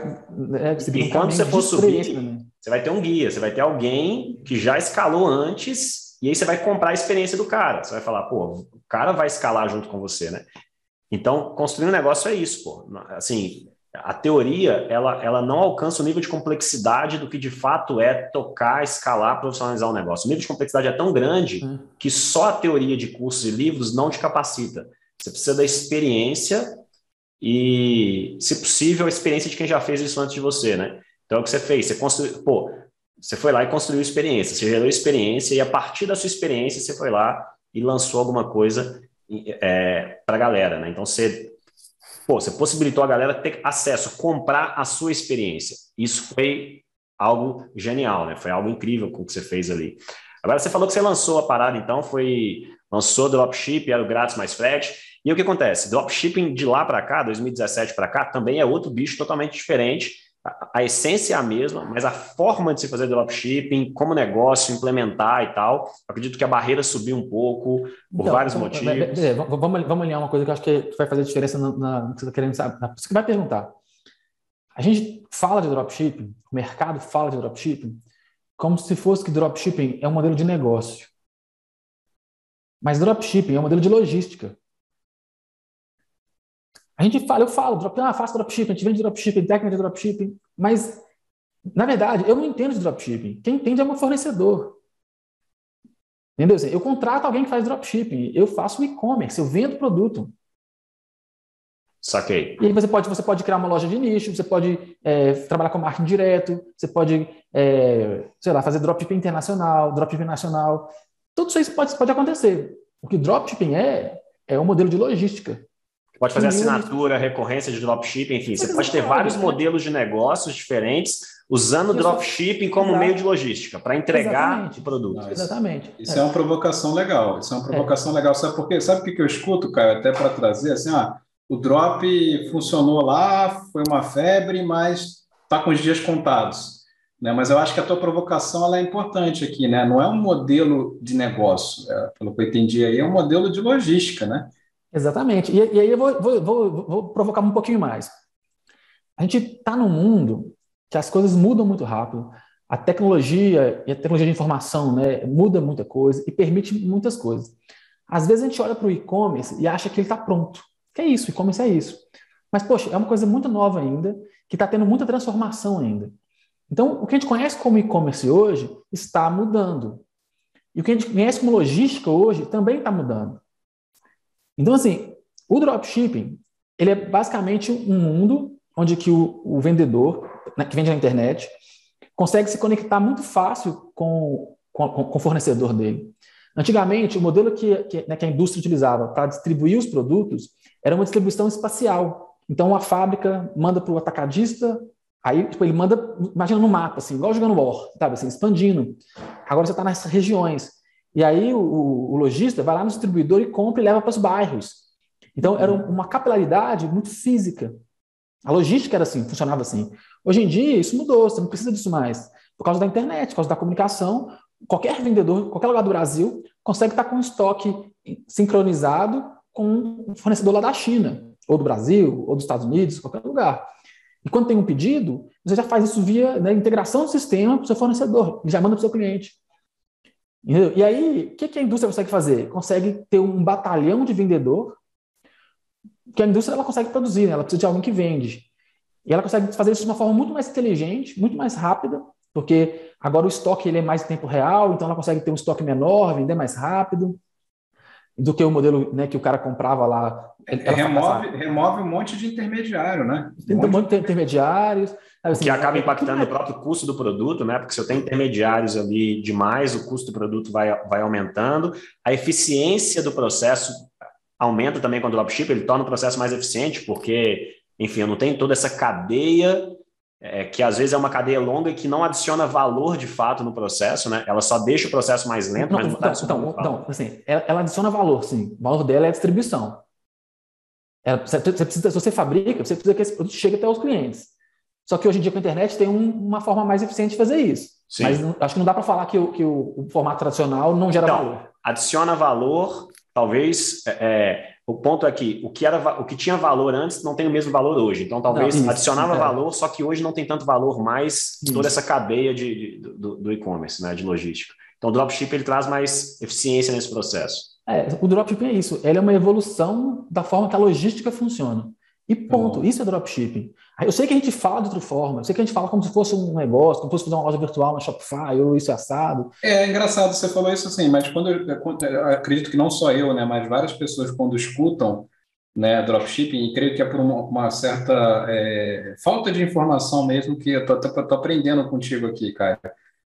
É, você e quando você for subir, né? você vai ter um guia, você vai ter alguém que já escalou antes, e aí você vai comprar a experiência do cara. Você vai falar, pô, o cara vai escalar junto com você, né? Então, construir um negócio é isso, pô. Assim, a teoria, ela, ela não alcança o nível de complexidade do que de fato é tocar, escalar, profissionalizar um negócio. O nível de complexidade é tão grande hum. que só a teoria de cursos e livros não te capacita. Você precisa da experiência e, se possível, a experiência de quem já fez isso antes de você, né? Então, é o que você fez? Você construiu, pô, você foi lá e construiu experiência, você gerou experiência e a partir da sua experiência você foi lá e lançou alguma coisa é, para a galera, né? Então, você, pô, você possibilitou a galera ter acesso, comprar a sua experiência. Isso foi algo genial, né? Foi algo incrível com o que você fez ali. Agora, você falou que você lançou a parada, então, foi lançou dropship, era o grátis mais frete. E o que acontece? Dropshipping de lá para cá, 2017 para cá, também é outro bicho totalmente diferente. A, a, essência é a mesma, mas a forma de se fazer dropshipping, como negócio, implementar e tal, acredito que a barreira subiu um pouco por então, vários então, motivos. vamos, vamos alinhar uma coisa que eu acho que vai fazer diferença na, no que você está querendo saber. Você vai perguntar. A gente fala de dropshipping, o mercado fala de dropshipping, como se fosse que dropshipping é um modelo de negócio. Mas dropshipping é um modelo de logística. A gente fala, eu falo, drop, ah, faço dropshipping, a gente vende dropshipping, técnica de dropshipping, mas, na verdade, eu não entendo de dropshipping. Quem entende é o meu fornecedor. Entendeu? Eu contrato alguém que faz dropshipping, eu faço e-commerce, eu vendo produto. Saquei. E aí você pode, você pode criar uma loja de nicho, você pode é, trabalhar com marketing direto, você pode, é, sei lá, fazer dropshipping internacional, dropshipping nacional. Tudo isso pode, pode acontecer. O que dropshipping é, é um modelo de logística. Pode fazer assinatura, recorrência de dropshipping, enfim, você pode ter vários modelos de negócios diferentes usando dropshipping como meio de logística para entregar Exatamente. o produto. Não, Exatamente. Isso é. é. uma provocação legal. Isso é uma provocação é. legal. Sabe por quê? Sabe o que eu escuto, Caio, até para trazer assim, ah, o drop funcionou lá, foi uma febre, mas está com os dias contados. Né? Mas eu acho que a tua provocação ela é importante aqui, né? Não é um modelo de negócio, é, pelo que eu entendi aí, é um modelo de logística, né? Exatamente. E, e aí eu vou, vou, vou, vou, provocar um pouquinho mais. A gente está num mundo que as coisas mudam muito rápido. A tecnologia e a tecnologia de informação né, muda muita coisa e permite muitas coisas. Às vezes a gente olha para o e-commerce e acha que ele está pronto. Que é isso, e-commerce é isso. Mas, poxa, é uma coisa muito nova ainda, que está tendo muita transformação ainda. Então, o que a gente conhece como e-commerce hoje está mudando. E o que a gente conhece como logística hoje também está mudando. Então, assim, o dropshipping, ele é basicamente um mundo onde que o, o vendedor, né, que vende na internet, consegue se conectar muito fácil com, com, com o fornecedor dele. Antigamente, o modelo que, que, né, que a indústria utilizava para distribuir os produtos era uma distribuição espacial. Então, a fábrica manda para o atacadista, aí tipo, ele manda, imagina no mapa, assim, igual jogando War, sabe, assim, expandindo. Agora você está nessas regiões. E aí o, o, lojista vai lá no distribuidor e compra e leva para os bairros. Então, era uma capilaridade muito física. A logística era assim, funcionava assim. Hoje em dia, isso mudou, você não precisa disso mais. Por causa da internet, por causa da comunicação, qualquer vendedor, qualquer lugar do Brasil, consegue estar com um estoque sincronizado com um fornecedor lá da China, ou do Brasil, ou dos Estados Unidos, qualquer lugar. E quando tem um pedido, você já faz isso via né, integração do sistema para o seu fornecedor, já manda para o seu cliente. Entendeu? E aí, o que, que a indústria consegue fazer? Consegue ter um batalhão de vendedor, que a indústria ela consegue produzir, né? ela precisa de alguém que vende. E ela consegue fazer isso de uma forma muito mais inteligente, muito mais rápida, porque agora o estoque ele é mais em tempo real, então ela consegue ter um estoque menor, vender mais rápido do que o modelo né, que o cara comprava lá. Remove, remove um monte de intermediário, né? Um monte de intermediários. Assim, que acaba impactando o próprio custo do produto, né? Porque se eu tenho intermediários ali demais, o custo do produto vai, vai aumentando. A eficiência do processo aumenta também quando o dropship, ele torna o processo mais eficiente, porque, enfim, eu não tenho toda essa cadeia é, que às vezes é uma cadeia longa e que não adiciona valor de fato no processo, né? Ela só deixa o processo mais lento, não, mas não, não então, então, assim, ela, ela, adiciona valor, sim. O valor dela é a distribuição. Ela, você precisa, se você fabrica, você precisa que esse produto chegue até os clientes. Só que hoje em dia com a internet tem um, uma forma mais eficiente de fazer isso. Sim. Mas não, acho que não dá para falar que, o, que o, o, formato tradicional não gera então, valor. Adiciona valor, talvez é, é o ponto é que o que, era, o que tinha valor antes não tem o mesmo valor hoje. Então, talvez não, adicionava é. valor, só que hoje não tem tanto valor mais de toda essa cadeia de, de do, do e-commerce, né, de logística. Então, o dropship ele traz mais eficiência nesse processo. É, o dropshipping é isso. Ele é uma evolução da forma que a logística funciona. E ponto. Uhum. Isso é dropshipping. Eu sei que a gente fala de outra forma, eu sei que a gente fala como se fosse um negócio, como se fosse fazer uma loja virtual na Shopify, ou isso é assado. É, é engraçado, você falou isso assim, mas quando eu, eu, acredito que não só eu, né, mas várias pessoas quando escutam, né, dropshipping, e creio que é por uma, uma certa é, falta de informação mesmo que eu tô, tô, tô, aprendendo contigo aqui, cara.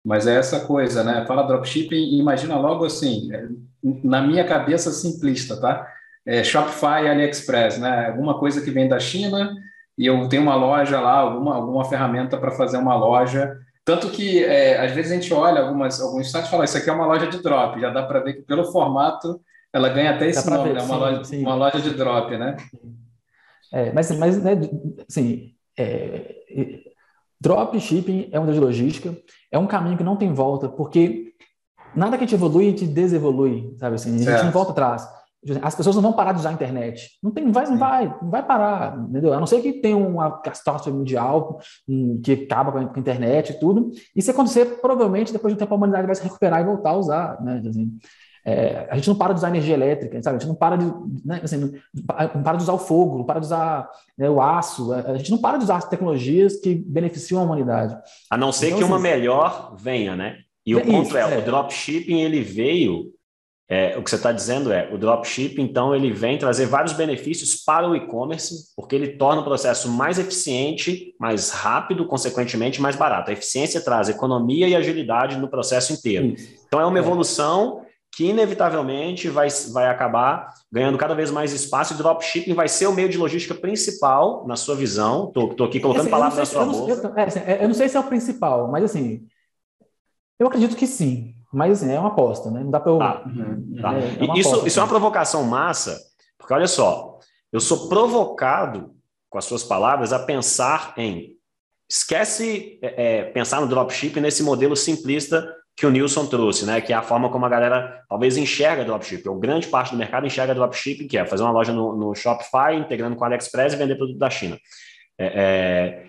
Mas é essa coisa, né? Fala dropshipping e imagina logo assim, é, na minha cabeça simplista, tá? É Shopify e AliExpress, né? Alguma coisa que vem da China e eu tenho uma loja lá, alguma, alguma ferramenta para fazer uma loja. Tanto que, é, às vezes, a gente olha algumas, alguns sites e fala, isso aqui é uma loja de drop. Já dá para ver que, pelo formato, ela ganha até esse nome, ver, né? uma, sim, loja, sim. uma loja de drop, né? É, mas, mas né, assim, é, drop shipping é uma de logística, é um caminho que não tem volta, porque nada que a gente evolui, a gente desevolui, sabe assim, a gente certo. não volta atrás. As pessoas não vão parar de usar a internet. Não tem, vai, não vai, não vai parar, entendeu? A não ser que tenha uma catástrofe mundial um, que acaba com a internet e tudo. E se acontecer, provavelmente depois de um tempo a humanidade vai se recuperar e voltar a usar, né? Assim, é, a gente não para de usar energia elétrica, sabe? A gente não para de, né, assim, não para de usar o fogo, não para de usar né, o aço. A gente não para de usar as tecnologias que beneficiam a humanidade. A não ser então, que uma assim, melhor venha, né? E o é ponto isso, é, é, o dropshipping ele veio é, o que você está dizendo é, o dropship, então, ele vem trazer vários benefícios para o e-commerce, porque ele torna o processo mais eficiente, mais rápido, consequentemente, mais barato. A eficiência traz economia e agilidade no processo inteiro. Então, é uma é. evolução que, inevitavelmente, vai, vai acabar ganhando cada vez mais espaço. E o dropshipping vai ser o meio de logística principal, na sua visão. Estou aqui colocando assim, palavras na sua boca. Eu, é, assim, é, eu não sei se é o principal, mas, assim, eu acredito que sim. Mas assim, é uma aposta, né? Não dá para eu. Tá. Uhum. Tá. É, é isso, aposta, isso é uma provocação massa, porque olha só, eu sou provocado, com as suas palavras, a pensar em. Esquece é, é, pensar no dropship nesse modelo simplista que o Nilson trouxe, né? Que é a forma como a galera talvez enxerga dropship. Ou grande parte do mercado enxerga dropship, que é fazer uma loja no, no Shopify, integrando com o AliExpress e vender produto da China. É, é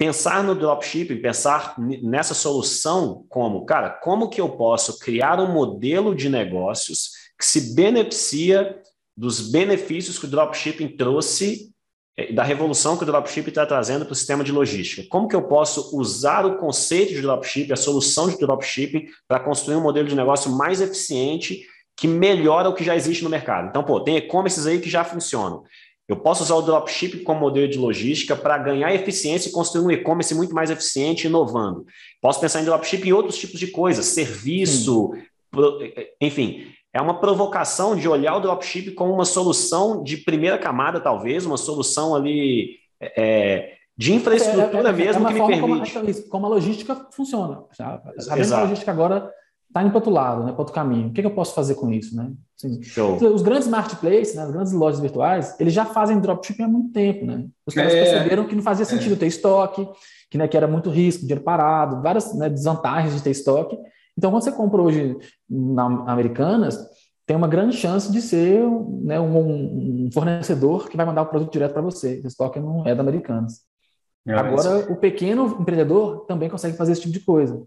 pensar no dropshipping, pensar nessa solução como, cara, como que eu posso criar um modelo de negócios que se beneficia dos benefícios que o dropshipping trouxe, eh, da revolução que o dropshipping está trazendo para o sistema de logística. Como que eu posso usar o conceito de dropshipping, a solução de dropshipping, para construir um modelo de negócio mais eficiente que melhora o que já existe no mercado. Então, pô, tem e-commerces aí que já funcionam. Eu posso usar o dropshipping como modelo de logística para ganhar eficiência e construir um e-commerce muito mais eficiente, inovando. Posso pensar em dropshipping em outros tipos de coisas, serviço, pro, enfim. É uma provocação de olhar o dropshipping como uma solução de primeira camada, talvez, uma solução ali é, de infraestrutura é, é, mesmo é que me permite. Como, como a logística funciona. Sabendo a logística agora está indo para outro lado, né, para outro caminho. O que, que, eu posso fazer com isso, né? Assim, os grandes marketplaces, né, as grandes lojas virtuais, eles já fazem dropshipping há muito tempo, né? Os caras é, perceberam que não fazia sentido é. ter estoque, que, né, que era muito risco, dinheiro parado, várias né, desvantagens de ter estoque. Então, quando você compra hoje na Americanas, tem uma grande chance de ser né, um, um, fornecedor que vai mandar o produto direto para você. O estoque não é da Americanas. É Agora, o pequeno empreendedor também consegue fazer esse tipo de coisa.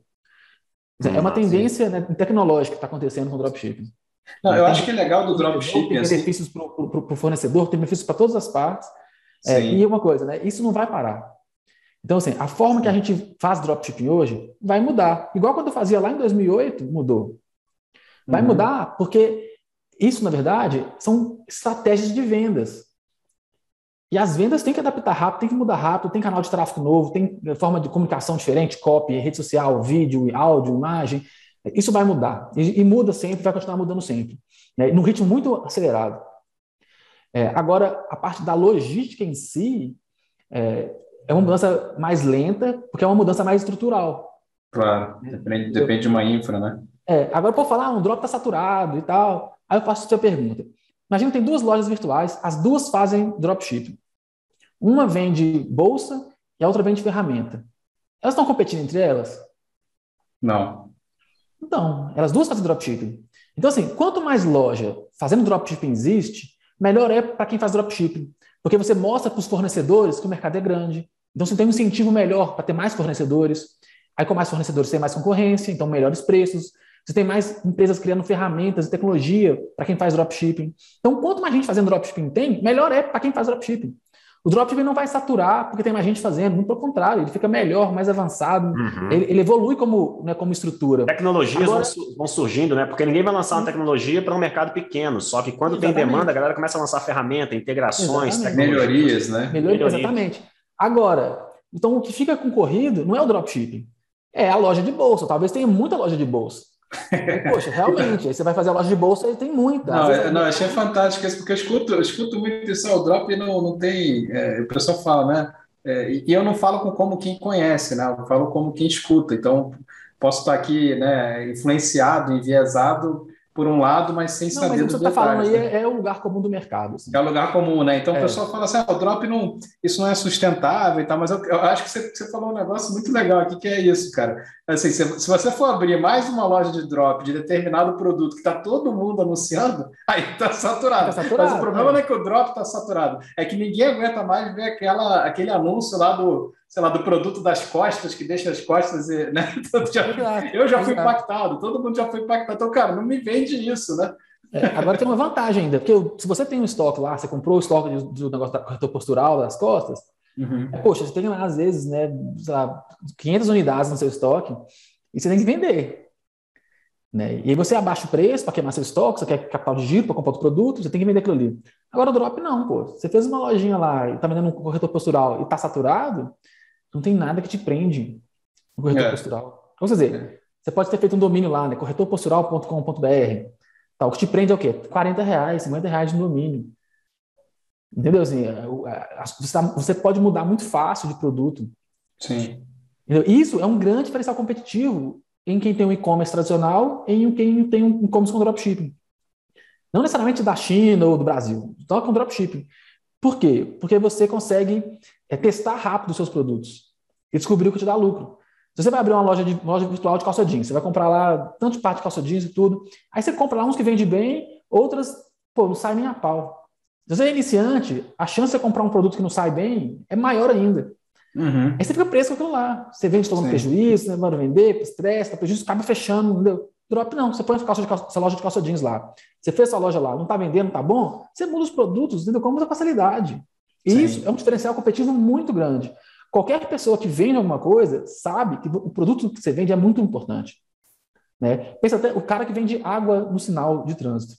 É uma tendência né, tecnológica que está acontecendo com o dropshipping. Não, eu tem, acho que é legal do dropshipping. Tem assim... benefícios para o fornecedor, tem benefícios para todas as partes. É, e uma coisa, né? Isso não vai parar. Então, assim, a forma que a gente faz dropshipping hoje vai mudar. Igual quando eu fazia lá em 2008, mudou. Vai uhum. mudar porque isso, na verdade, são estratégias de vendas. E as vendas têm que adaptar rápido, tem que mudar rápido, tem canal de tráfego novo, tem forma de comunicação diferente, copy, rede social, vídeo, áudio, imagem. Isso vai mudar. E, e muda sempre, vai continuar mudando sempre. Né? Num ritmo muito acelerado. É, agora, a parte da logística em si é, é, uma mudança mais lenta, porque é uma mudança mais estrutural. Claro, depende, depende de uma infra, né? É, agora, por falar, ah, um drop está saturado e tal. Aí eu faço a sua pergunta. Imagina tem duas lojas virtuais, as duas fazem dropshipping. Uma vende bolsa e a outra vende ferramenta. Elas estão competindo entre elas? Não. Então, elas duas fazem dropshipping. Então, assim, quanto mais loja fazendo dropshipping existe, melhor é para quem faz dropshipping. Porque você mostra para os fornecedores que o mercado é grande. Então, você tem um incentivo melhor para ter mais fornecedores. Aí, com mais fornecedores, tem mais concorrência, então melhores preços. Você tem mais empresas criando ferramentas e tecnologia para quem faz dropshipping. Então, quanto mais gente fazendo dropshipping tem, melhor é para quem faz dropshipping. O dropshipping não vai saturar porque tem mais gente fazendo, muito pelo contrário, ele fica melhor, mais avançado, uhum. ele, ele, evolui como, né, como estrutura. Tecnologias Agora, vão, vão, surgindo, né? Porque ninguém vai lançar uma tecnologia para um mercado pequeno, só que quando exatamente. tem demanda, a galera começa a lançar ferramenta, integrações, melhorias, né? Melhorias, exatamente. Agora, então o que fica concorrido não é o dropshipping, é a loja de bolsa. Talvez tenha muita loja de bolsa. Poxa, realmente, aí você vai fazer a loja de bolsa e tem muita. Não, é, não achei fantástico isso, porque eu escuto, eu escuto muito isso, o drop não, não tem. É, o pessoal fala, né? É, e eu não falo como quem conhece, né? Eu falo como quem escuta. Então, posso estar aqui né, influenciado, enviesado por um lado, mas sem não, saber mas o que você está falando aí né? é, o lugar comum do mercado. Assim. É o lugar comum, né? Então é. o pessoal fala assim, ah, o drop não, isso não é sustentável e tal, mas eu, eu acho que você, você, falou um negócio muito legal aqui, que é isso, cara. Assim, se, se você for abrir mais uma loja de drop de determinado produto que está todo mundo anunciando, [LAUGHS] aí está saturado. Tá saturado. Mas o problema é. não é que o drop está saturado, é que ninguém aguenta mais ver aquela, aquele anúncio lá do sei lá, do produto das costas, que deixa as costas, né? [LAUGHS] eu já fui impactado, todo mundo já foi impactado. Então, cara, não me vende isso, né? É, agora tem uma vantagem ainda, porque se você tem um estoque lá, você comprou o estoque do, do negócio da corretor postural das costas, uhum. é, poxa, você tem lá, às vezes, né, lá, 500 unidades no seu estoque e você tem que vender. Né? E aí você abaixa o preço para queimar seu estoque, você quer capital de giro para comprar outro produto, você tem que vender aquilo ali. Agora o drop não, pô. Você fez uma lojinha lá e está vendendo um corretor postural e está saturado, não tem nada que te prende no corretor é. postural. Vamos dizer, é. você pode ter feito um domínio lá, né? corretorpostural.com.br. Tá, o que te prende é o quê? 40 reais, 50 reais no domínio. Entendeu? Assim, é, é, tá, você pode mudar muito fácil de produto. Sim. Entendeu? Isso é um grande diferencial competitivo em quem tem um e-commerce tradicional e em quem tem um e-commerce com dropshipping. Não necessariamente da China ou do Brasil, só com dropshipping. Por quê? Porque você consegue é, testar rápido os seus produtos e descobrir o que te dá lucro. Se você vai abrir uma loja, de, loja virtual de calça jeans, você vai comprar lá tanto parte de calça jeans e tudo, aí você compra lá uns que vende bem, outras, pô, não sai nem a pau. Se você é iniciante, a chance de você comprar um produto que não sai bem é maior ainda. Uhum. Aí você fica preso com aquilo lá. Você vende tomando Sim. prejuízo, né, manda vender, estresse, tá prejuízo, acaba fechando, entendeu? Drop não, você põe a, calça de calça, essa loja de calça jeans lá. Você fez essa loja lá, não está vendendo, tá bom? Você muda os produtos, entendeu? Com muita facilidade. E Sim. isso é um diferencial competitivo muito grande. Qualquer pessoa que vende alguma coisa sabe que o produto que você vende é muito importante. Né? Pensa até o cara que vende água no sinal de trânsito,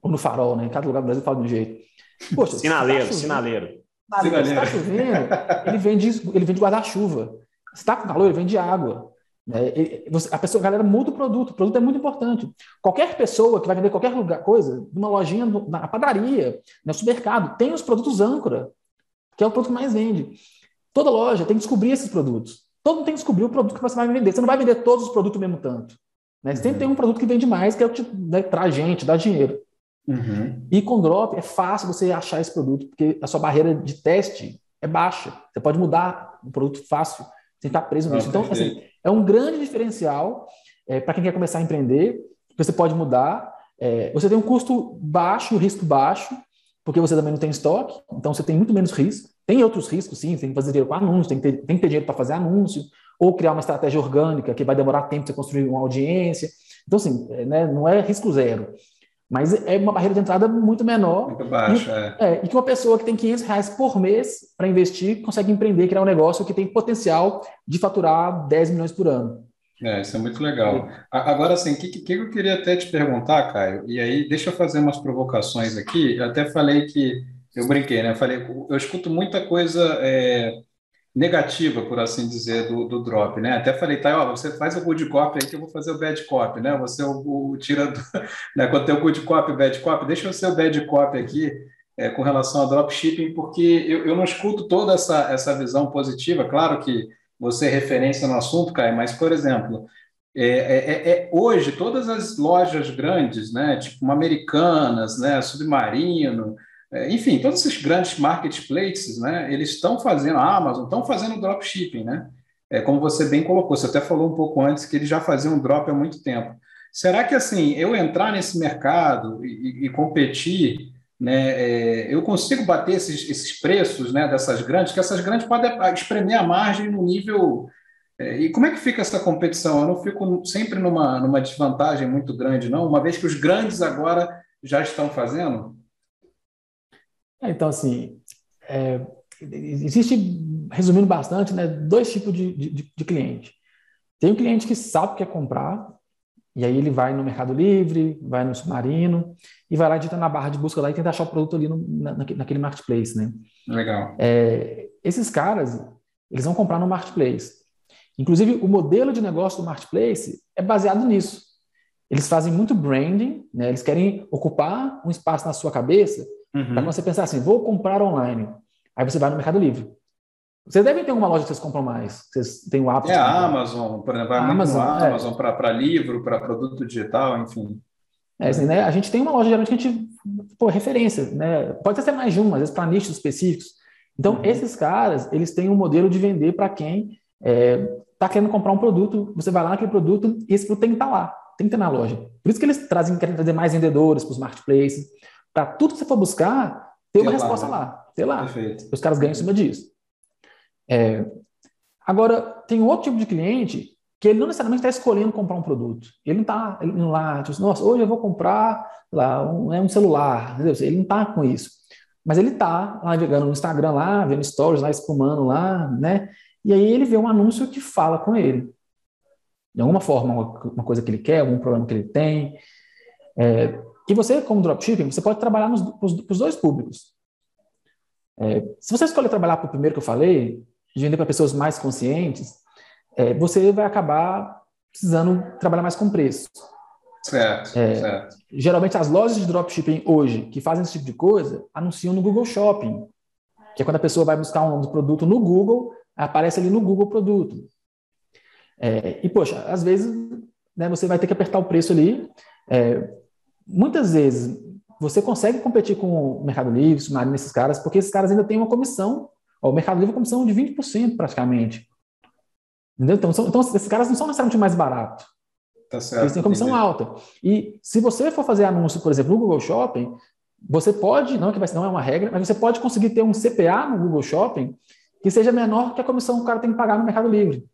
ou no farol, né? Em cada lugar do Brasil fala de um jeito. Poxa, sinaleiro, tá sinaleiro. sinaleiro. Se está chovendo, ele vende, ele vende guarda-chuva. Se está com calor, ele vende água. É, a pessoa, a galera muda o produto, o produto é muito importante. Qualquer pessoa que vai vender qualquer lugar, coisa, numa lojinha, na padaria, no supermercado, tem os produtos âncora, que é o produto que mais vende. Toda loja tem que descobrir esses produtos. Todo mundo tem que descobrir o produto que você vai vender. Você não vai vender todos os produtos mesmo tanto. Né? Sempre uhum. tem um produto que vende mais, que é o que né, traz gente, dá dinheiro. Uhum. E com drop é fácil você achar esse produto, porque a sua barreira de teste é baixa. Você pode mudar o produto fácil, sem estar preso nisso. então, assim, é um grande diferencial é, para quem quer começar a empreender. Você pode mudar. É, você tem um custo baixo, risco baixo, porque você também não tem estoque, então você tem muito menos risco. Tem outros riscos, sim, tem que fazer dinheiro com anúncio, tem que ter, tem que ter dinheiro para fazer anúncio, ou criar uma estratégia orgânica que vai demorar tempo para você construir uma audiência. Então, assim, é, né, não é risco zero. Mas é uma barreira de entrada muito menor. Muito baixa, e, é. é. E que uma pessoa que tem 500 reais por mês para investir consegue empreender, criar um negócio que tem potencial de faturar 10 milhões por ano. É, isso é muito legal. Agora, assim, o que, que, eu queria até te perguntar, Caio, e aí deixa eu fazer umas provocações aqui. Eu até falei que, eu brinquei, né? Eu falei, eu escuto muita coisa é, negativa, por assim dizer, do, do drop, né? Até falei, tá, ó, você faz o good copy aí que eu vou fazer o bad copy, né? Você o, o tira do, [LAUGHS] né? Quando tem o good copy e bad copy, deixa eu ser o bad copy aqui é, com relação ao dropshipping, porque eu, eu não escuto toda essa, essa visão positiva. Claro que você é referência no assunto, Caio, mas, por exemplo, é, é, é, é hoje todas as lojas grandes, né, tipo Americanas, né, Submarino, é, enfim, todos esses grandes marketplaces, né, eles estão fazendo, a Amazon, estão fazendo dropshipping, né? É, como você bem colocou, você até falou um pouco antes que eles já faziam drop há muito tempo. Será que, assim, eu entrar nesse mercado e, e competir, né, é, eu consigo bater esses, esses preços né, dessas grandes, que essas grandes podem espremer a margem no nível é, e como é que fica essa competição? Eu não fico sempre numa, numa desvantagem muito grande, não, uma vez que os grandes agora já estão fazendo? É, então, assim, é, existe, resumindo bastante, né, dois tipos de, de, de cliente. Tem o cliente que sabe o que quer comprar, e aí ele vai no Mercado Livre, vai no Submarino, e vai lá digita na barra de busca lá e tenta achar o produto ali no, na, naquele marketplace, né? Legal. É, esses caras, eles vão comprar no marketplace. Inclusive, o modelo de negócio do marketplace é baseado nisso. Eles fazem muito branding, né? eles querem ocupar um espaço na sua cabeça uhum. para você pensar assim, vou comprar online. Aí você vai no Mercado Livre. Vocês devem ter uma loja que vocês compram mais. Vocês têm o hábito. É a Amazon, por exemplo, a Amazon, é. Amazon para livro, para produto digital, enfim. É, assim, né? A gente tem uma loja geralmente que a gente, pô, referência, né? Pode ser mais de uma, às vezes para nichos específicos. Então, uhum. esses caras, eles têm um modelo de vender para quem está é, tá querendo comprar um produto, você vai lá naquele produto e esse produto tem que estar tá lá tem que ter na loja. Por isso que eles trazem, querem trazer mais vendedores para os marketplaces, para tudo que você for buscar, ter uma resposta lá, né? lá ter lá. Perfeito. Os caras ganham em cima disso. É, agora, tem outro tipo de cliente que ele não necessariamente está escolhendo comprar um produto. Ele não está lá, tipo, nossa, hoje eu vou comprar lá um, é um celular. Entendeu? Ele não está com isso. Mas ele está navegando no Instagram lá, vendo stories lá, espumando lá, né? E aí ele vê um anúncio que fala com ele de alguma forma, uma coisa que ele quer, algum problema que ele tem. É, e você, como dropshipping, você pode trabalhar para os dois públicos. É, se você escolher trabalhar para o primeiro que eu falei, de vender para pessoas mais conscientes, é, você vai acabar precisando trabalhar mais com preço. Certo, é, certo. Geralmente as lojas de dropshipping hoje que fazem esse tipo de coisa anunciam no Google Shopping, que é quando a pessoa vai buscar um produto no Google, aparece ali no Google produto. É, e, poxa, às vezes né, você vai ter que apertar o preço ali. É, muitas vezes você consegue competir com o Mercado Livre, Submarino, esses caras, porque esses caras ainda têm uma comissão. O Mercado Livre é uma comissão de 20% praticamente. Entendeu? Então, são, então, esses caras não são necessariamente mais baratos. Tá certo, Eles têm comissão entendi. alta. E se você for fazer anúncio, por exemplo, no Google Shopping, você pode, não que vai, não é uma regra, mas você pode conseguir ter um CPA no Google Shopping que seja menor que a comissão que o cara tem que pagar no Mercado Livre.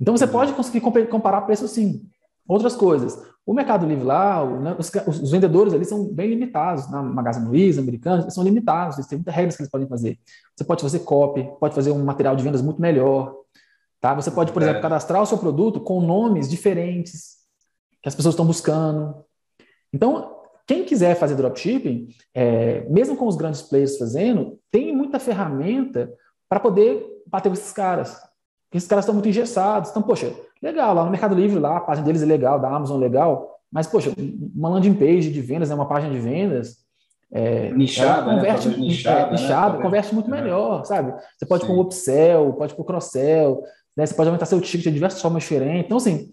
Então você pode conseguir comparar preço sim. Outras coisas. O Mercado Livre lá, né, os, os, vendedores ali são bem limitados. Na Magazine Luiza, americanos, eles são limitados. Eles têm muitas regras que eles podem fazer. Você pode fazer copy, pode fazer um material de vendas muito melhor. Tá? Você pode, por exemplo, cadastrar o seu produto com nomes diferentes que as pessoas estão buscando. Então, quem quiser fazer dropshipping, é, mesmo com os grandes players fazendo, tem muita ferramenta para poder bater com esses caras. Esses caras estão muito engessados. Então, poxa, legal, lá no Mercado Livre, lá, a página deles é legal, da Amazon é legal, mas, poxa, uma landing page de vendas, né, uma página de vendas. É, nichada, né, converte, né? nichada, é, nichada né? converte muito melhor, sabe? Você pode Sim. pôr um upsell, pode pôr cross-sell, né? você pode aumentar seu ticket de diversas formas diferentes. Então, assim,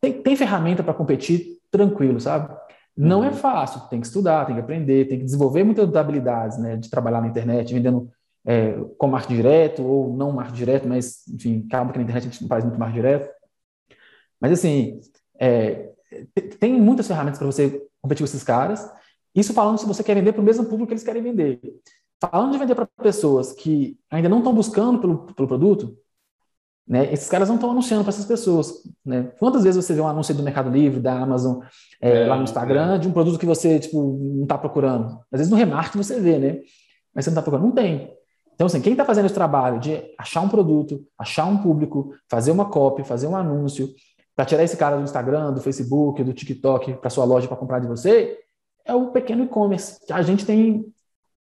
tem, tem ferramenta para competir tranquilo, sabe? Não é uhum. é fácil, tem que estudar, tem que aprender, tem que desenvolver muitas habilidades, né, de trabalhar na internet, vendendo é, com marketing direto ou não marketing direto, mas, enfim, acaba que na internet a gente não faz muito marketing direto. Mas, assim, é, tem muitas ferramentas para você competir com esses caras. Isso falando se você quer vender para o mesmo público que eles querem vender. Falando de vender para pessoas que ainda não estão buscando pelo, pelo produto, né, esses caras não estão anunciando para essas pessoas. Né? Quantas vezes você vê um anúncio do Mercado Livre, da Amazon, é, é, lá no Instagram, é. de um produto que você tipo, não está procurando? Às vezes no remarketing você vê, né? Mas você não está procurando. Não tem. Então, assim, quem está fazendo esse trabalho de achar um produto, achar um público, fazer uma copy, fazer um anúncio, para tirar esse cara do Instagram, do Facebook, do TikTok para sua loja para comprar de você, é o pequeno e-commerce. A gente tem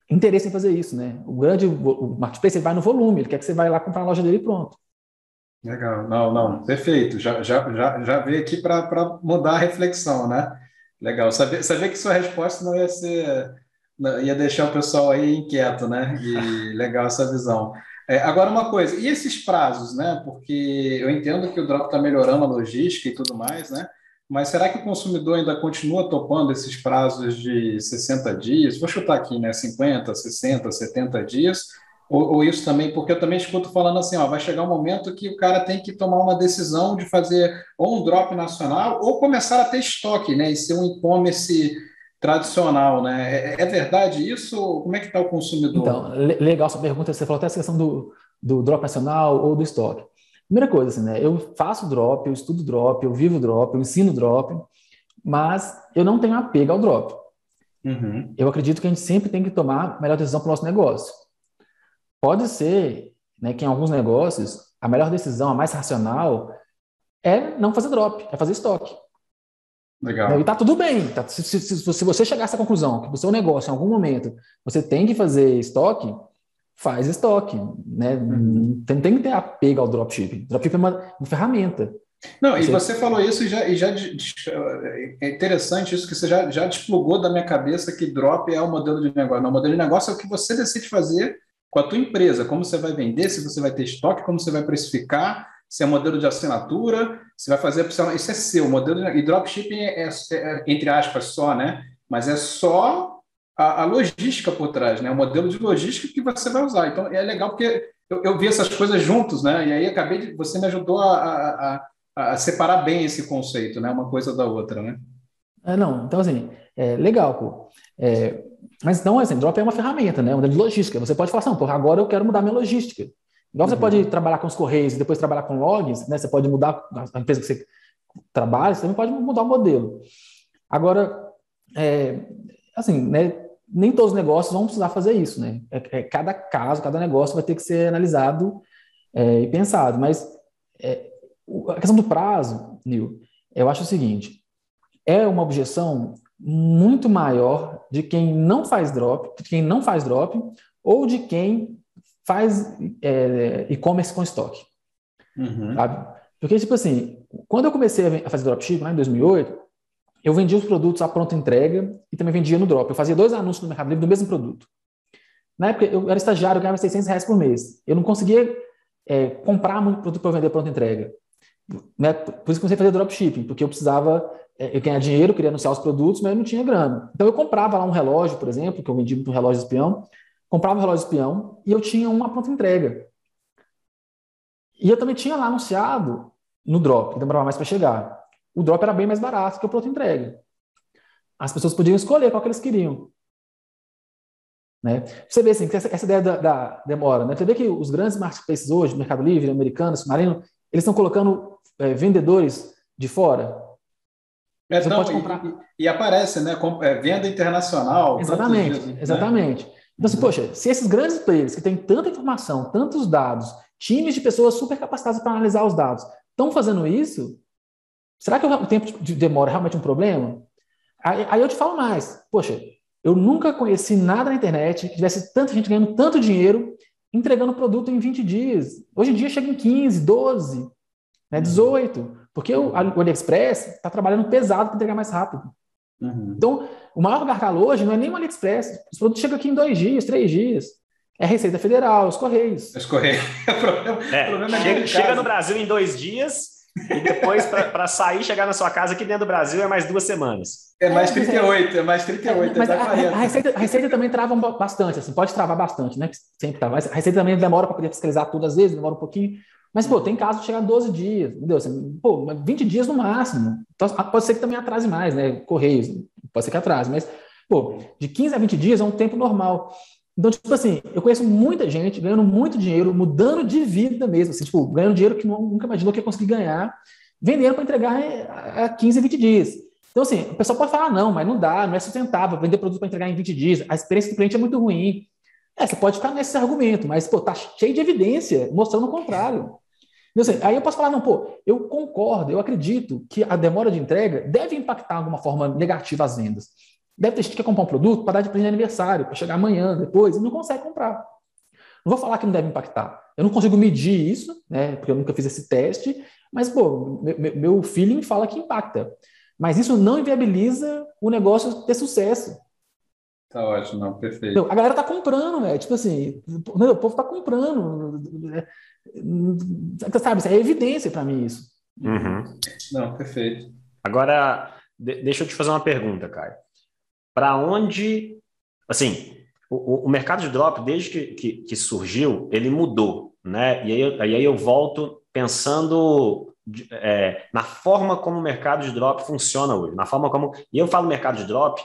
interesse em fazer isso, né? O grande o marketplace ele vai no volume, ele quer que você vá lá comprar a loja dele e pronto. Legal, não, não, perfeito. Já, já, já, já veio aqui para mudar a reflexão, né? Legal. Saber, saber que sua resposta não ia ser ia deixar o pessoal aí inquieto, né? E legal essa visão. É, agora, uma coisa, e esses prazos, né? Porque eu entendo que o drop está melhorando a logística e tudo mais, né? Mas será que o consumidor ainda continua topando esses prazos de 60 dias? Vou chutar aqui, né? 50, 60, 70 dias? Ou, ou, isso também, porque eu também escuto falando assim, ó, vai chegar um momento que o cara tem que tomar uma decisão de fazer ou um drop nacional ou começar a ter estoque, né? E ser um e-commerce tradicional, né? É, é verdade isso? Como é que está o consumidor? Então, legal sua pergunta. Você falou até essa questão do, do drop nacional ou do estoque. Primeira coisa, assim, né? Eu faço drop, eu estudo drop, eu vivo drop, eu ensino drop, mas eu não tenho apego ao drop. uhum. eu acredito que a gente sempre tem que tomar a melhor decisão para o nosso negócio. Pode ser né, que em alguns negócios a melhor decisão, a mais racional, é não fazer drop, é fazer estoque. Legal. E tá tudo bem. Tá, se, se, se, você chegar a essa conclusão, que o seu negócio, em algum momento, você tem que fazer estoque, faz estoque. Né? Uhum. Tem, tem que ter apego ao dropshipping. Dropshipping é uma, uma ferramenta. Não, você... e você falou isso e já, e já é interessante isso que você já, já desplugou da minha cabeça que drop é o modelo de negócio. Não, o modelo de negócio é o que você decide fazer com a tua empresa, como você vai vender, se você vai ter estoque, como você vai precificar, se é modelo de assinatura, se vai fazer opção, isso é seu, modelo de, e dropshipping é, é, é, entre aspas só, né? Mas é só a, a, logística por trás, né? O modelo de logística que você vai usar. Então é legal porque eu, eu vi essas coisas juntos, né? E aí acabei de, você me ajudou a, a, a separar bem esse conceito, né? Uma coisa da outra, né? É, não, então assim, é legal, pô. É, mas então, assim, drop é uma ferramenta, né? Uma de logística. Você pode falar assim, porra, agora eu quero mudar minha logística. Igual uhum. você pode trabalhar com os correios e depois trabalhar com logins, né? Você pode mudar a empresa que você trabalha, você também pode mudar o modelo. Agora, é, assim, né? Nem todos os negócios vão precisar fazer isso, né? É, é, cada caso, cada negócio vai ter que ser analisado é, e pensado. Mas é, a questão do prazo, Nil, eu acho o seguinte: é uma objeção muito maior de quem não faz drop, de quem não faz drop, ou de quem faz é, e-commerce com estoque. Uhum. Sabe? Porque, tipo assim, quando eu comecei a fazer dropship, lá em 2008, eu vendia os produtos à pronta entrega e também vendia no drop. Eu fazia dois anúncios no Mercado Livre do mesmo produto. Na época, eu era estagiário, eu ganhava 600 reais por mês. Eu não conseguia é, comprar muito produto para vender pronta entrega. Né? Por isso que eu comecei a fazer dropshipping, porque eu precisava é, eu ganhar dinheiro, queria anunciar os produtos, mas eu não tinha grana. Então eu comprava lá um relógio, por exemplo, que eu vendi muito relógio espião, comprava um relógio espião e eu tinha uma pronta entrega. E eu também tinha lá anunciado no drop, que demorava mais para chegar. O drop era bem mais barato que o pronto entrega. As pessoas podiam escolher qual que eles queriam. Né? Você vê assim, essa, essa ideia da, da, demora. Né? Você vê que os grandes marketplaces hoje, Mercado Livre, Americano, Submarino, eles estão colocando é, vendedores de fora. É, você não, pode comprar. E, e, aparece, né? Com, é, venda internacional. Exatamente, dias, né? Então, assim, poxa, se esses grandes players que têm tanta informação, tantos dados, times de pessoas super capacitadas para analisar os dados, estão fazendo isso, será que o tempo de demora é realmente um problema? Aí, aí eu te falo mais. Poxa, eu nunca conheci nada na internet que tivesse tanta gente ganhando tanto dinheiro entregando produto em 20 dias. Hoje em dia chega em 15, 12, né, 18. Porque o, o AliExpress está trabalhando pesado para entregar mais rápido. Uhum. Então, o maior gargalo hoje não é nem o AliExpress. Os produtos chegam aqui em dois dias, três dias. É a Receita Federal, os Correios. Os Correios. [LAUGHS] o problema, é, o problema é chega, chega no Brasil em dois dias e depois, para sair chegar na sua casa aqui dentro do Brasil, é mais duas semanas. É mais 38, é mais 38. É, mas a, a, receita, a Receita também trava bastante, assim, pode travar bastante, né? Sempre trava. Mas a Receita também demora para poder fiscalizar tudo, às vezes, demora um pouquinho. Mas, pô, tem casos de chegar a 12 dias, entendeu? Assim, pô, 20 dias no máximo. Então, pode ser que também atrase mais, né? Correios, pode ser que atrase, mas, pô, de 15 a 20 dias é um tempo normal. Então, tipo assim, eu conheço muita gente ganhando muito dinheiro, mudando de vida mesmo, assim, tipo, ganhando dinheiro que nunca imaginou que ia conseguir ganhar, vendendo para entregar a 15, 20 dias. Então, assim, o pessoal pode falar, ah, não, mas não dá, não é sustentável, vender produto para entregar em 20 dias, a experiência do cliente é muito ruim. É, você pode ficar nesse argumento, mas, pô, tá cheio de evidência mostrando o contrário. Então, assim, aí eu posso falar, não, pô, eu concordo, eu acredito que a demora de entrega deve impactar de alguma forma negativa as vendas. Deve ter gente que quer comprar um produto para dar de presente de aniversário, para chegar amanhã, depois, e não consegue comprar. Não vou falar que não deve impactar. Eu não consigo medir isso, né, porque eu nunca fiz esse teste, mas, pô, meu, meu feeling fala que impacta. Mas isso não inviabiliza o negócio ter sucesso. Tá ótimo, não, perfeito. Então, a galera tá comprando, velho. Tipo assim, o povo tá comprando. Sabe, é evidência para mim isso. Uhum. Não, perfeito. Agora, deixa eu te fazer uma pergunta, Caio. Para onde, assim, o, o, mercado de drop, desde que, que, que, surgiu, ele mudou, né? E aí, aí eu volto pensando é, na forma como o mercado de drop funciona hoje, na forma como. E eu falo mercado de drop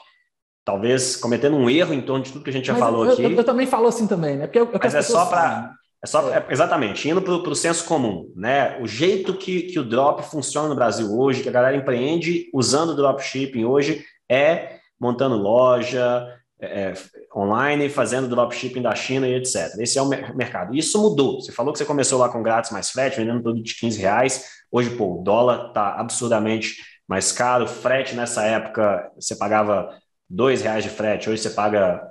talvez cometendo um erro em torno de tudo que a gente já Mas falou eu, aqui. Eu, eu, também falo assim também, né? Porque eu, Mas é só para. É só, é. exatamente, indo para o senso comum, né? O jeito que, que o drop funciona no Brasil hoje, que a galera empreende usando o dropshipping hoje, é montando loja é, é online, fazendo dropshipping da China e etc. Esse é o mercado. Isso mudou. Você falou que você começou lá com grátis mais frete, vendendo tudo de 15 reais. Hoje, pô, o dólar está absurdamente mais caro. Frete nessa época, você pagava dois reais de frete. Hoje você paga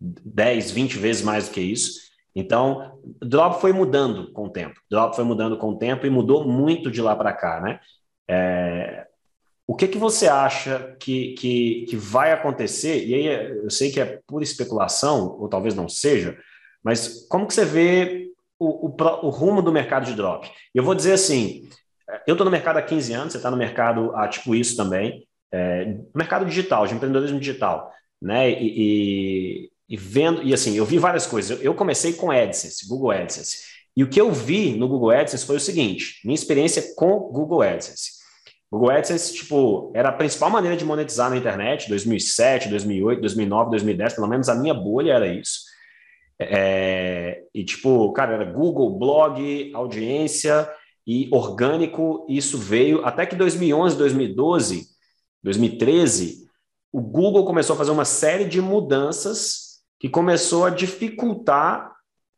10, 20 vezes mais do que isso. Então, drop foi mudando com o tempo. Drop foi mudando com o tempo e mudou muito de lá para cá, né? É, o que, que você acha que, que, que vai acontecer? E aí eu sei que é pura especulação, ou talvez não seja, mas como que você vê o, o, o rumo do mercado de drop? Eu vou dizer assim, eu estou no mercado há 15 anos, você está no mercado há tipo isso também, é, mercado digital, de empreendedorismo digital, né? E, e, e vendo, e assim, eu vi várias coisas. Eu comecei com AdSense, Google AdSense. E o que eu vi no Google AdSense foi o seguinte: minha experiência com Google AdSense. Google AdSense, tipo, era a principal maneira de monetizar na internet, 2007, 2008, 2009, 2010, pelo menos a minha bolha era isso. É, e, tipo, cara, era Google, blog, audiência e orgânico, isso veio até que 2011, 2012, 2013, o Google começou a fazer uma série de mudanças que começou a dificultar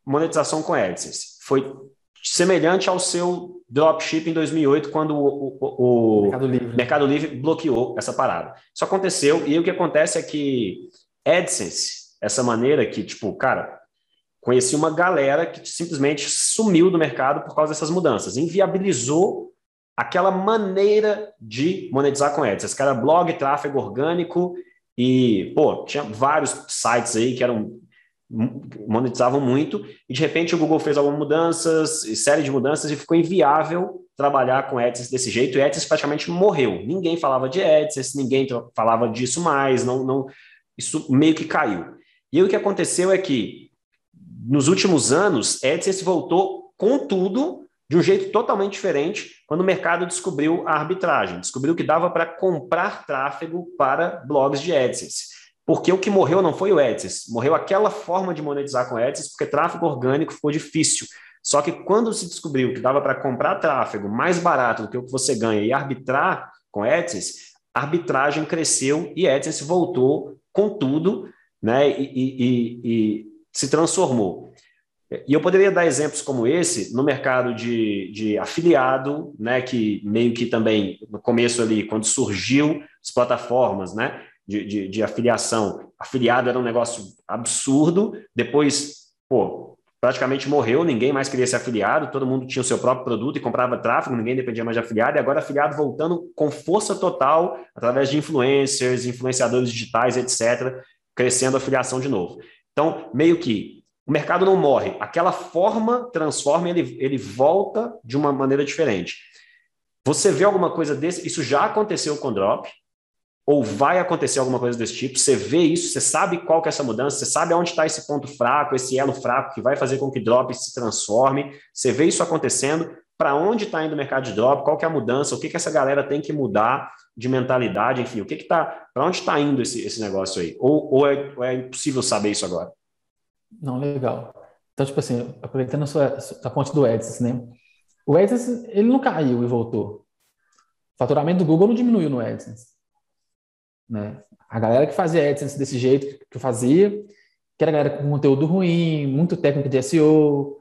monetização com AdSense. Foi semelhante ao seu dropship em 2008, quando o, o, o Mercado, Livre. Mercado, Livre. bloqueou essa parada. Isso aconteceu, e o que acontece é que AdSense, essa maneira que, tipo, cara, conheci uma galera que simplesmente sumiu do mercado por causa dessas mudanças, inviabilizou aquela maneira de monetizar com AdSense, que era blog, tráfego orgânico e, pô, tinha vários sites aí que eram monetizavam muito, e de repente o Google fez algumas mudanças, série de mudanças, e ficou inviável trabalhar com AdSense desse jeito, e AdSense praticamente morreu. Ninguém falava de AdSense, ninguém falava disso mais, não, não, isso meio que caiu. E o que aconteceu é que, nos últimos anos, AdSense voltou com tudo de um jeito totalmente diferente quando o mercado descobriu a arbitragem, descobriu que dava para comprar tráfego para blogs de AdSense. Porque o que morreu não foi o AdSense, morreu aquela forma de monetizar com AdSense, porque tráfego orgânico ficou difícil. Só que quando se descobriu que dava para comprar tráfego mais barato do que o que você ganha e arbitrar com AdSense, a arbitragem cresceu e AdSense voltou com tudo né, e, e, e se transformou. E eu poderia dar exemplos como esse no mercado de, de afiliado, né, que meio que também no começo ali, quando surgiu as plataformas né, de, de, de afiliação, afiliado era um negócio absurdo, depois, pô, praticamente morreu, ninguém mais queria ser afiliado, todo mundo tinha o seu próprio produto e comprava tráfego, ninguém dependia mais de afiliado, e agora afiliado voltando com força total através de influencers, influenciadores digitais, etc., crescendo a afiliação de novo. Então, meio que o mercado não morre. Aquela forma transforma, ele, ele volta de uma maneira diferente. Você vê alguma coisa desse? Isso já aconteceu com drop, ou vai acontecer alguma coisa desse tipo? Você vê isso, você sabe qual que é essa mudança, você sabe onde está esse ponto fraco, esse elo fraco que vai fazer com que drop se transforme. Você vê isso acontecendo. Para onde está indo o mercado de drop? Qual que é a mudança? O que, que essa galera tem que mudar de mentalidade? Enfim, o que que tá? Para onde está indo esse, esse negócio aí? Ou, ou, é, ou é impossível saber isso agora? Não, legal. Então, tipo assim, aproveitando a, sua, a ponte do AdSense, né? O AdSense, ele não caiu e voltou. O faturamento do Google não diminuiu no AdSense. Né? A galera que fazia AdSense desse jeito que fazia, que era galera com conteúdo ruim, muito técnico de SEO,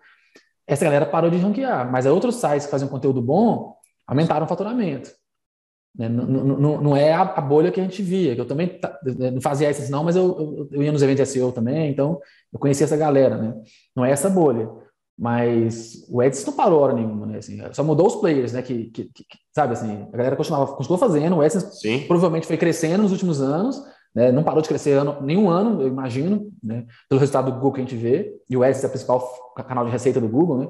essa galera parou de ranquear. Mas outros sites que faziam conteúdo bom aumentaram o faturamento. Né? Não, não, não, é a, bolha que a gente via, que eu também não fazia essas não, mas eu, eu, eu, ia nos eventos SEO também, então eu conhecia essa galera, né? Não é essa bolha. Mas o Edson não parou hora nenhuma, né? Assim, só mudou os players, né? Que, que, que sabe assim, a galera continuava, continuou fazendo, o Edson Sim. provavelmente foi crescendo nos últimos anos, né? Não parou de crescer ano, nenhum ano, eu imagino, né? Pelo resultado do Google que a gente vê, e o AdSense é o principal canal de receita do Google, né?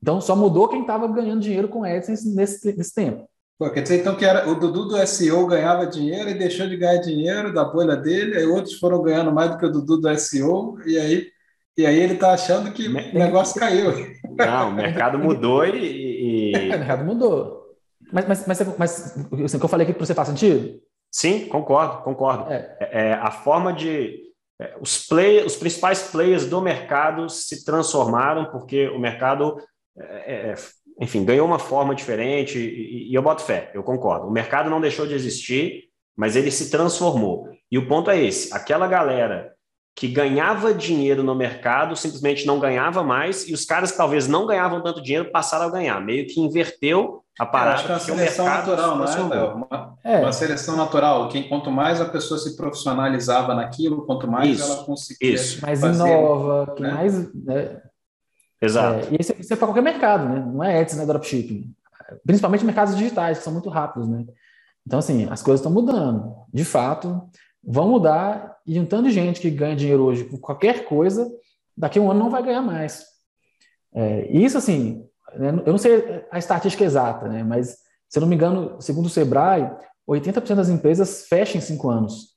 Então só mudou quem estava ganhando dinheiro com o AdSense nesse, nesse tempo. Pô, quer dizer, então, que era, o Dudu do SEO ganhava dinheiro e deixou de ganhar dinheiro da bolha dele, aí outros foram ganhando mais do que o Dudu do SEO, e aí, e aí ele está achando que o negócio caiu. Não, o mercado mudou e. e... o mercado mudou. Mas, mas, mas, mas assim, o que eu falei aqui para você faz sentido? Sim, concordo, concordo. É. É, é a forma de. É, os, play, os principais players do mercado se transformaram porque o mercado é, é enfim, ganhou uma forma diferente e, e, eu boto fé, eu concordo. O mercado não deixou de existir, mas ele se transformou. E o ponto é esse: aquela galera que ganhava dinheiro no mercado simplesmente não ganhava mais, e os caras que talvez não ganhavam tanto dinheiro passaram a ganhar. Meio que inverteu a parada. acho que é uma seleção natural, não é, Uma, é. uma, seleção natural. Quem, quanto mais a pessoa se profissionalizava naquilo, quanto mais isso, ela conseguia. Isso. Mais fazer, inova, que né? mais. Né? Exato. É, e isso, isso é para qualquer mercado, né? Não é Etsy, né? Dropshipping. Principalmente mercados digitais, que são muito rápidos, né? Então, assim, as coisas estão mudando. De fato, vão mudar e um tanto de gente que ganha dinheiro hoje com qualquer coisa, daqui a um ano não vai ganhar mais. É, isso, assim, né, eu não sei a estatística exata, né, mas, se eu não me engano, segundo o Sebrae, 80% das empresas fecham em cinco anos.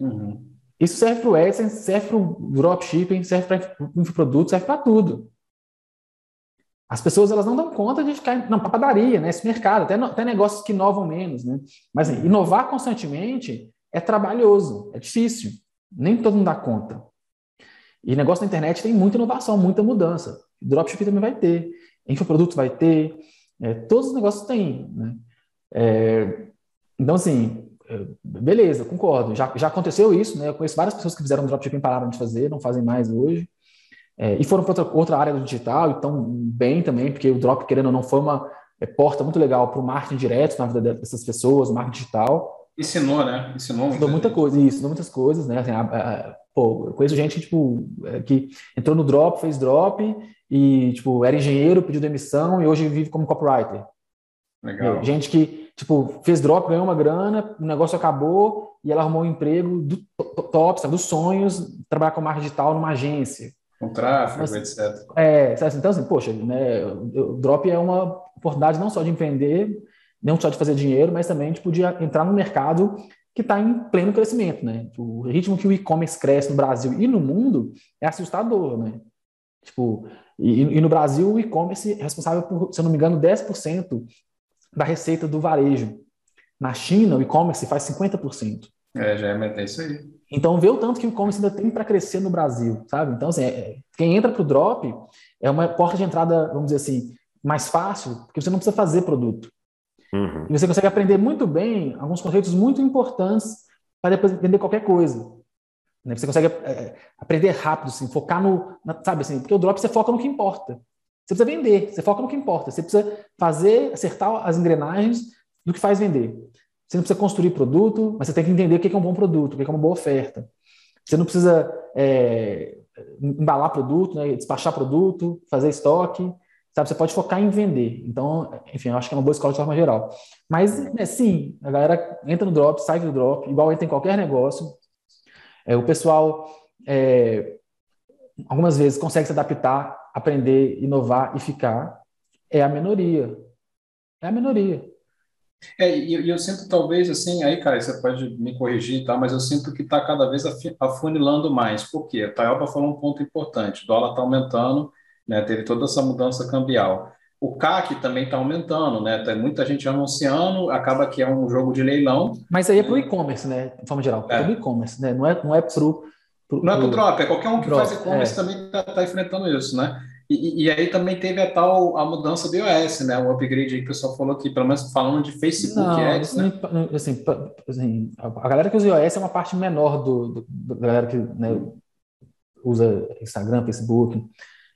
Uhum. Isso serve para o AdSense, serve para o dropshipping, serve para infoproduto, serve para tudo. As pessoas elas não dão conta de ficar na padaria, né? Esse mercado, até, até negócios que inovam menos, né? Mas assim, inovar constantemente é trabalhoso, é difícil. Nem todo mundo dá conta. E negócio na internet tem muita inovação, muita mudança. Dropshipping também vai ter, infoprodutos vai ter, é, todos os negócios têm. Né? É, então, assim, beleza, concordo. Já, já aconteceu isso, né? Eu conheço várias pessoas que fizeram dropshipping e pararam de fazer, não fazem mais hoje. É, e foram para outra, outra, área do digital, então bem também, porque o drop, querendo ou não, foi uma é, porta muito legal para o marketing direto na vida dessas pessoas, o marketing digital. Ensinou, né? Ensinou muita, muita coisa, isso, ensinou muitas coisas, né? Assim, a, a, pô, eu conheço gente tipo, é, que entrou no drop, fez drop e tipo, era engenheiro, pediu demissão e hoje vive como copywriter. Legal. Gente que tipo, fez drop, ganhou uma grana, o negócio acabou e ela arrumou um emprego do top, sabe, dos sonhos, trabalhar com marketing digital numa agência. Com tráfego, etc. É, então assim, poxa, né, o drop é uma oportunidade não só de empreender, não só de fazer dinheiro, mas também tipo, de entrar no mercado que está em pleno crescimento, né? O ritmo que o e-commerce cresce no Brasil e no mundo é assustador, né? Tipo, e, e no Brasil o e-commerce é responsável por, se eu não me engano, 10% da receita do varejo. Na China, o e-commerce faz 50%. É, já é, é isso aí. Então, vê o tanto que o e-commerce ainda tem para crescer no Brasil, sabe? Então, assim, é, quem entra para o drop é uma porta de entrada, vamos dizer assim, mais fácil, porque você não precisa fazer produto. Uhum. E você consegue aprender muito bem alguns conceitos muito importantes para depois entender qualquer coisa. Né? Você consegue é, aprender rápido, assim, focar no. Na, sabe assim, porque o drop você foca no que importa. Você precisa vender, você foca no que importa. Você precisa fazer, acertar as engrenagens do que faz vender. Você não precisa construir produto, mas você tem que entender o que é um bom produto, o que é uma boa oferta. Você não precisa é, embalar produto, né, despachar produto, fazer estoque. Sabe, você pode focar em vender. Então, enfim, eu acho que é uma boa escola de forma geral. Mas, né, sim, a galera entra no drop, sai do drop, igual entra em qualquer negócio. É, o pessoal, é, algumas vezes, consegue se adaptar, aprender, inovar e ficar. É a minoria. É a minoria. É, e eu, eu sinto talvez assim, aí, cara, você pode me corrigir, tá? Mas eu sinto que está cada vez afunilando mais. Por quê? A Taioba falou um ponto importante: o dólar está aumentando né? Teve toda essa mudança cambial. O CAC também está aumentando, né? Tem muita gente anunciando, acaba que é um jogo de leilão. Mas aí é para o e-commerce, né? De forma geral, é, é para o e-commerce, né? Não é, não é para o. Não é para o drop, é qualquer um que drop, faz e-commerce é. também está tá enfrentando isso, né? E, e, aí também teve a tal a mudança do iOS, né? O upgrade aí que o pessoal falou aqui, pelo menos falando de Facebook não, Ads, né? Assim, assim, a galera que usa iOS é uma parte menor do, do, do galera que né, usa Instagram, Facebook.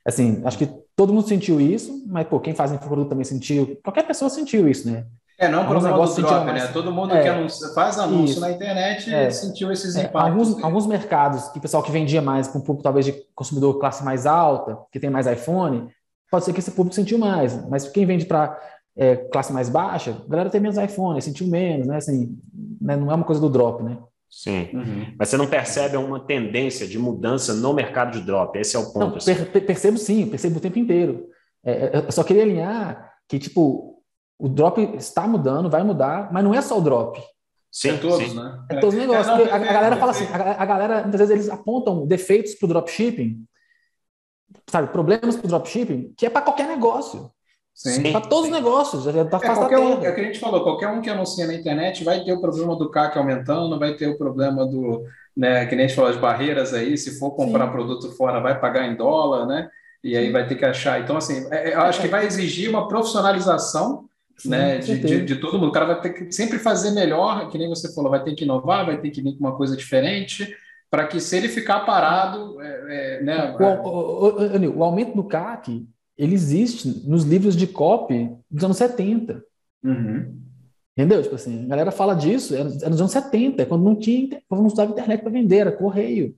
Assim, acho que todo mundo sentiu isso, mas pô, quem faz infoproduto também sentiu. Qualquer pessoa sentiu isso, né? É, não por negócio do drop, mais... né? Todo mundo é, que anuncia, faz anúncio isso. na internet é, sentiu esses é, impactos. Alguns, alguns mercados que o pessoal que vendia mais para um público talvez de consumidor classe mais alta, que tem mais iPhone, pode ser que esse público sentiu mais. Mas quem vende para é, classe mais baixa, a galera tem menos iPhone, sentiu menos, né? Assim, né? não é uma coisa do drop, né? Sim. Uhum. Mas você não percebe uma tendência de mudança no mercado de drop? Esse é o ponto. Não, assim. per percebo sim, percebo o tempo inteiro. É, é, eu só queria alinhar que, tipo, o drop está mudando, vai mudar, mas não é só o drop. Sim, é todos, sim. né? É todos os negócios. É, não, a, a, galera fala assim, a, galera, muitas vezes, eles apontam defeitos para o dropshipping, sabe, problemas para o dropshipping, que é para qualquer negócio. Para todos os negócios, já está é, qualquer um, é o que a gente falou, qualquer um que anuncia na internet vai ter o problema do CAC aumentando, vai ter o problema do, né, que nem a gente falou, as barreiras aí, se for comprar Sim. produto fora, vai pagar em dólar, né? E aí vai ter que achar. Então, assim, é, é eu acho que vai exigir uma profissionalização Sim, né? De, de, de, todo mundo. O cara vai ter que sempre fazer melhor, que nem você falou, vai ter que inovar, vai ter que vir com uma coisa diferente, para que se ele ficar parado, é, é, né? O, o, o, o, aumento do CAC, ele existe nos livros de copy dos anos 70. Uhum. Entendeu? Tipo assim, a galera fala disso, era, era nos anos 70, quando não tinha, quando não usava internet para vender, era correio.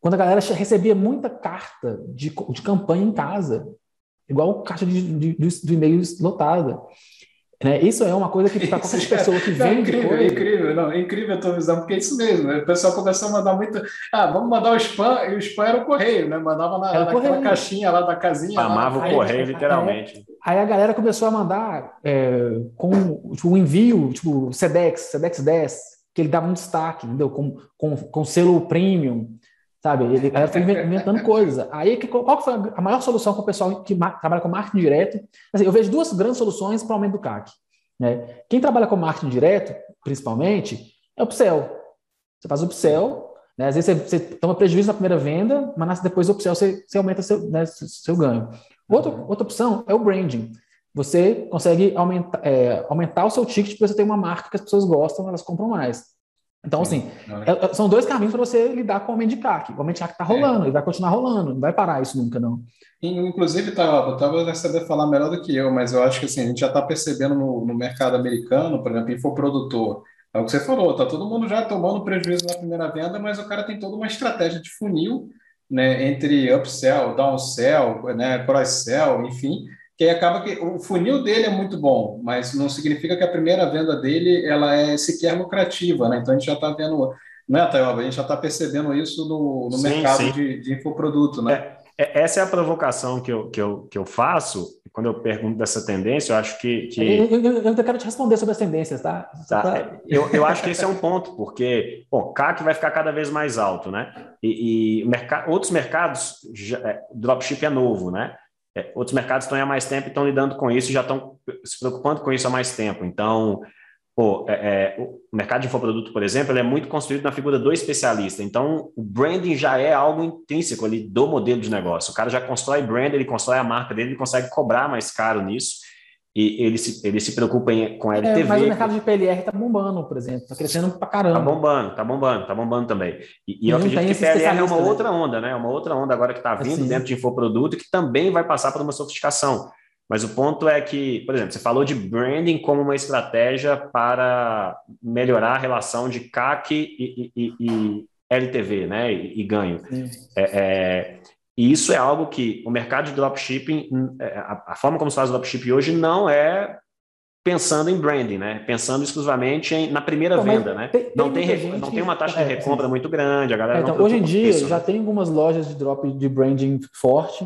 Quando a galera recebia muita carta de, de campanha em casa, igual caixa de, de, de, de e-mails lotada. Né? Isso é uma coisa que para [LAUGHS] qualquer é, pessoa que vende. É incrível, coisa... é incrível, não, é incrível a tua visão, porque é isso mesmo. Né? O pessoal começou a mandar muito. Ah, vamos mandar o spam, e o spam era o correio, né? Mandava na, naquela correio. caixinha lá da casinha. Amava lá, o correio, literalmente. Aí, aí, a galera começou a mandar é, com tipo, um envio, tipo, SEDEX, SEDEX 10, que ele dava um destaque, entendeu? Com, com, com selo premium. Sabe? Ele, galera foi inventando coisa. Aí, qual foi a maior solução para o pessoal que trabalha com marketing direto? Assim, eu vejo duas grandes soluções para o aumento do CAC. Né? Quem trabalha com marketing direto, principalmente, é o upsell. Você faz o upsell, né? às vezes você, você, toma prejuízo na primeira venda, mas depois do upsell você, você aumenta seu, né, seu ganho. Outra, outra opção é o branding. Você consegue aumentar, é, aumentar o seu ticket porque você tem uma marca que as pessoas gostam, elas compram mais. Então, assim, é, é, são dois caminhos para você lidar com o homem de CAC. O homem de CAC está rolando, é. ele vai continuar rolando, não vai parar isso nunca, não. Inclusive, tá, Otávio vai saber falar melhor do que eu, mas eu acho que assim, a gente já está percebendo no, no, mercado americano, por exemplo, infoprodutor. É o que você falou, tá todo mundo já tomando prejuízo na primeira venda, mas o cara tem toda uma estratégia de funil, né, entre upsell, downsell, né, cross-sell, enfim, que aí acaba que o funil dele é muito bom, mas não significa que a primeira venda dele ela é sequer lucrativa, né? Então a gente já está vendo, né, Tayoba? A gente já está percebendo isso no, no sim, mercado sim. De, de infoproduto, né? É, é, essa é a provocação que eu, que eu, que eu faço quando eu pergunto dessa tendência. Eu acho que. que... Eu, eu, eu, quero te responder sobre as tendências, tá? tá. tá... Eu, eu acho que esse é um ponto, porque o CAC vai ficar cada vez mais alto, né? E, e merc... outros mercados, já, é, dropship é novo, né? É, outros mercados estão há mais tempo e estão lidando com isso, já estão se preocupando com isso há mais tempo. Então, pô, é, é, o mercado de infoproduto, por exemplo, ele é muito construído na figura do especialista. Então, o branding já é algo intrínseco ali do modelo de negócio. O cara já constrói brand, ele constrói a marca dele, ele consegue cobrar mais caro nisso e ele se, ele se preocupa em, com a LTV. É, mas o mercado de PLR está bombando, por exemplo, está crescendo para caramba. Está bombando, está bombando, está bombando também. E, e eu acredito que PLR é uma né? outra onda, né? Uma outra onda agora que está vindo assim. dentro de infoproduto que também vai passar por uma sofisticação. Mas o ponto é que, por exemplo, você falou de branding como uma estratégia para melhorar a relação de CAC e, e, e LTV, né? E, ganho. É, é, e isso é algo que o mercado de dropshipping, hum, é, a, forma como se faz o dropshipping hoje não é pensando em branding, né? Pensando exclusivamente em, na primeira Pô, venda, né? Tem, não, tem, gente... não tem uma taxa de é, recompra sim. muito grande, a galera é, então, Hoje em dia isso, já né? tem algumas lojas de drop de branding forte,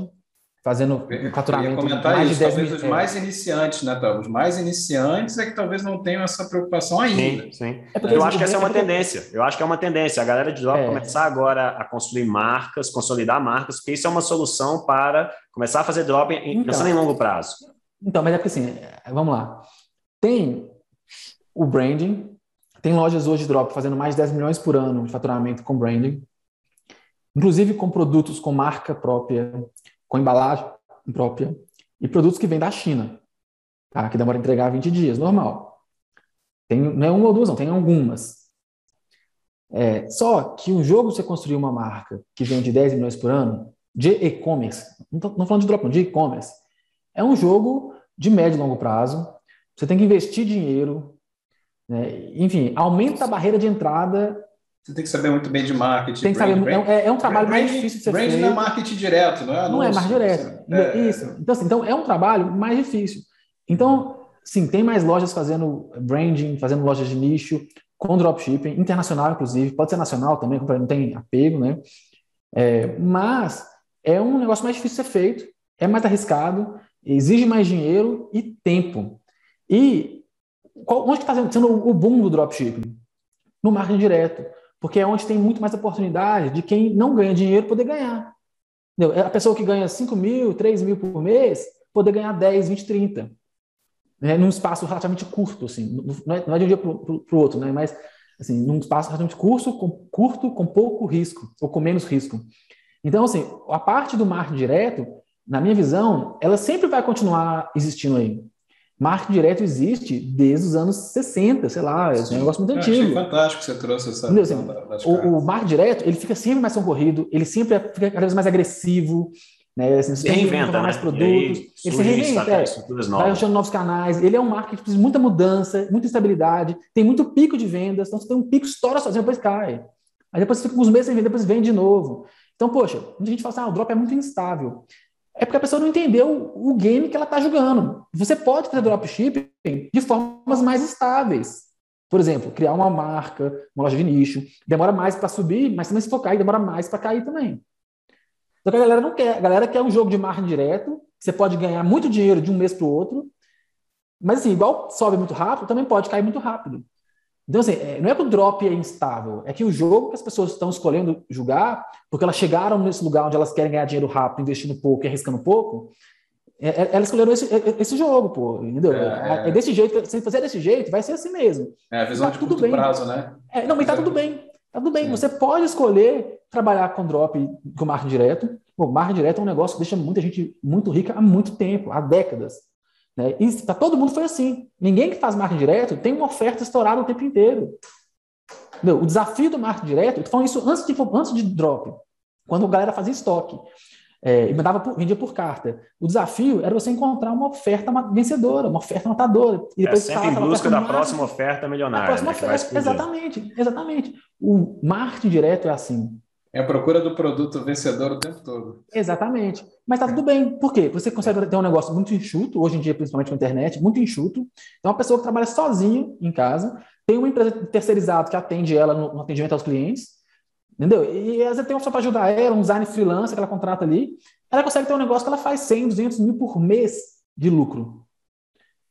fazendo um faturamento. Eu comentar mais isso, de 10 talvez mil... os mais iniciantes, né, Tá? Os mais iniciantes é que talvez não tenham essa preocupação ainda. Sim, sim. É eu acho que essa é uma tendência. Eu acho que é uma tendência. A galera de drop é. começar agora a construir marcas, consolidar marcas, porque isso é uma solução para começar a fazer drop então, pensando em longo prazo. Então, mas é porque assim, vamos lá. Tem o branding, tem lojas hoje de drop fazendo mais de 10 milhões por ano de faturamento com branding, inclusive com produtos com marca própria, com embalagem própria, e produtos que vêm da China, tá? que demora a entregar 20 dias, normal. Tem, não é uma ou duas, não, tem algumas. É, só que um jogo, você construir uma marca que vende 10 milhões por ano, de e-commerce, não estou falando de drop, não, de e-commerce, é um jogo de médio e longo prazo. Você tem que investir dinheiro, né? enfim, aumenta a barreira de entrada você tem que saber muito bem de marketing. Tem que saber, brand, é, é, um trabalho brand, mais difícil de ser brand feito. não é marketing direto, não é? Não é mais direto. É, Isso. Então, assim, então, é um trabalho mais difícil. Então, sim, tem mais lojas fazendo branding, fazendo lojas de nicho, com dropshipping, internacional, inclusive, pode ser nacional também, não tem apego, né? É, mas é um negócio mais difícil de ser feito, é mais arriscado, exige mais dinheiro e tempo. E qual, onde está sendo o boom do dropshipping? No marketing direto porque é onde tem muito mais oportunidade de quem não ganha dinheiro poder ganhar. Entendeu? É a pessoa que ganha 5 mil, 3 mil por mês, poder ganhar 10, 20, 30. Né? Num espaço relativamente curto, assim. Não é, não é de um dia para o outro, né? mas assim, num espaço relativamente curto com, curto, com pouco risco, ou com menos risco. Então, assim, a parte do marketing direto, na minha visão, ela sempre vai continuar existindo aí. Marketing direto existe desde os anos 60, sei lá, é um negócio muito antigo. Achei fantástico que você trouxe essa assim, o, o marketing direto, ele fica sempre mais concorrido, ele sempre fica cada vez mais agressivo, né? Assim, se reinventa, mais né? produtos, ele se reinventa, é, vai achando novos canais. Ele é um marketing que precisa de muita mudança, muita estabilidade, tem muito pico de vendas. Então, você tem um pico, estoura sozinho, depois cai. Aí depois você fica uns meses sem vender, depois vende de novo. Então, poxa, muita gente fala assim, ah, o drop é muito instável. É porque a pessoa não entendeu o game que ela está jogando. Você pode fazer dropshipping de formas mais estáveis. Por exemplo, criar uma marca, uma loja de nicho, demora mais para subir, mas também se for cair, demora mais para cair também. Só que a galera não quer. A galera quer um jogo de marketing direto, você pode ganhar muito dinheiro de um mês para o outro, mas assim, igual sobe muito rápido, também pode cair muito rápido. Então, assim, é, não é que o drop é instável, é que o jogo que as pessoas estão escolhendo jogar, porque elas chegaram nesse lugar onde elas querem ganhar dinheiro rápido, investindo pouco e arriscando pouco, é, é, elas escolheram esse, esse jogo, pô, entendeu? É, é, desse jeito, se fazer desse jeito, vai ser assim mesmo. É a visão tá de tudo bem. prazo, né? É, não, mas tá tudo bem. Tá tudo bem. Você pode escolher trabalhar com drop, com marketing direto. O marketing direto é um negócio que deixa muita gente muito rica há muito tempo, há décadas. Né? E tá, todo mundo foi assim. Ninguém que faz marketing direto tem uma oferta estourada o tempo inteiro. Meu, o desafio do marketing direto, eu tô falando isso antes de, antes de drop, quando a galera fazia estoque. É, e mandava por, vendia por carta. O desafio era você encontrar uma oferta vencedora, uma oferta matadora. E depois é sempre em busca da próxima oferta milionária. Próxima né, oferta, exatamente, exatamente. O marketing direto é assim. É a procura do produto vencedor o tempo todo. Exatamente. Mas tá tudo bem. Por quê? Você consegue ter um negócio muito enxuto, hoje em dia, principalmente com a internet, muito enxuto. Então, uma pessoa que trabalha sozinha em casa, tem uma empresa terceirizada que atende ela no, atendimento aos clientes, entendeu? E às vezes tem uma pessoa para ajudar ela, um design freelance que ela contrata ali. Ela consegue ter um negócio que ela faz 100, 200 mil por mês de lucro.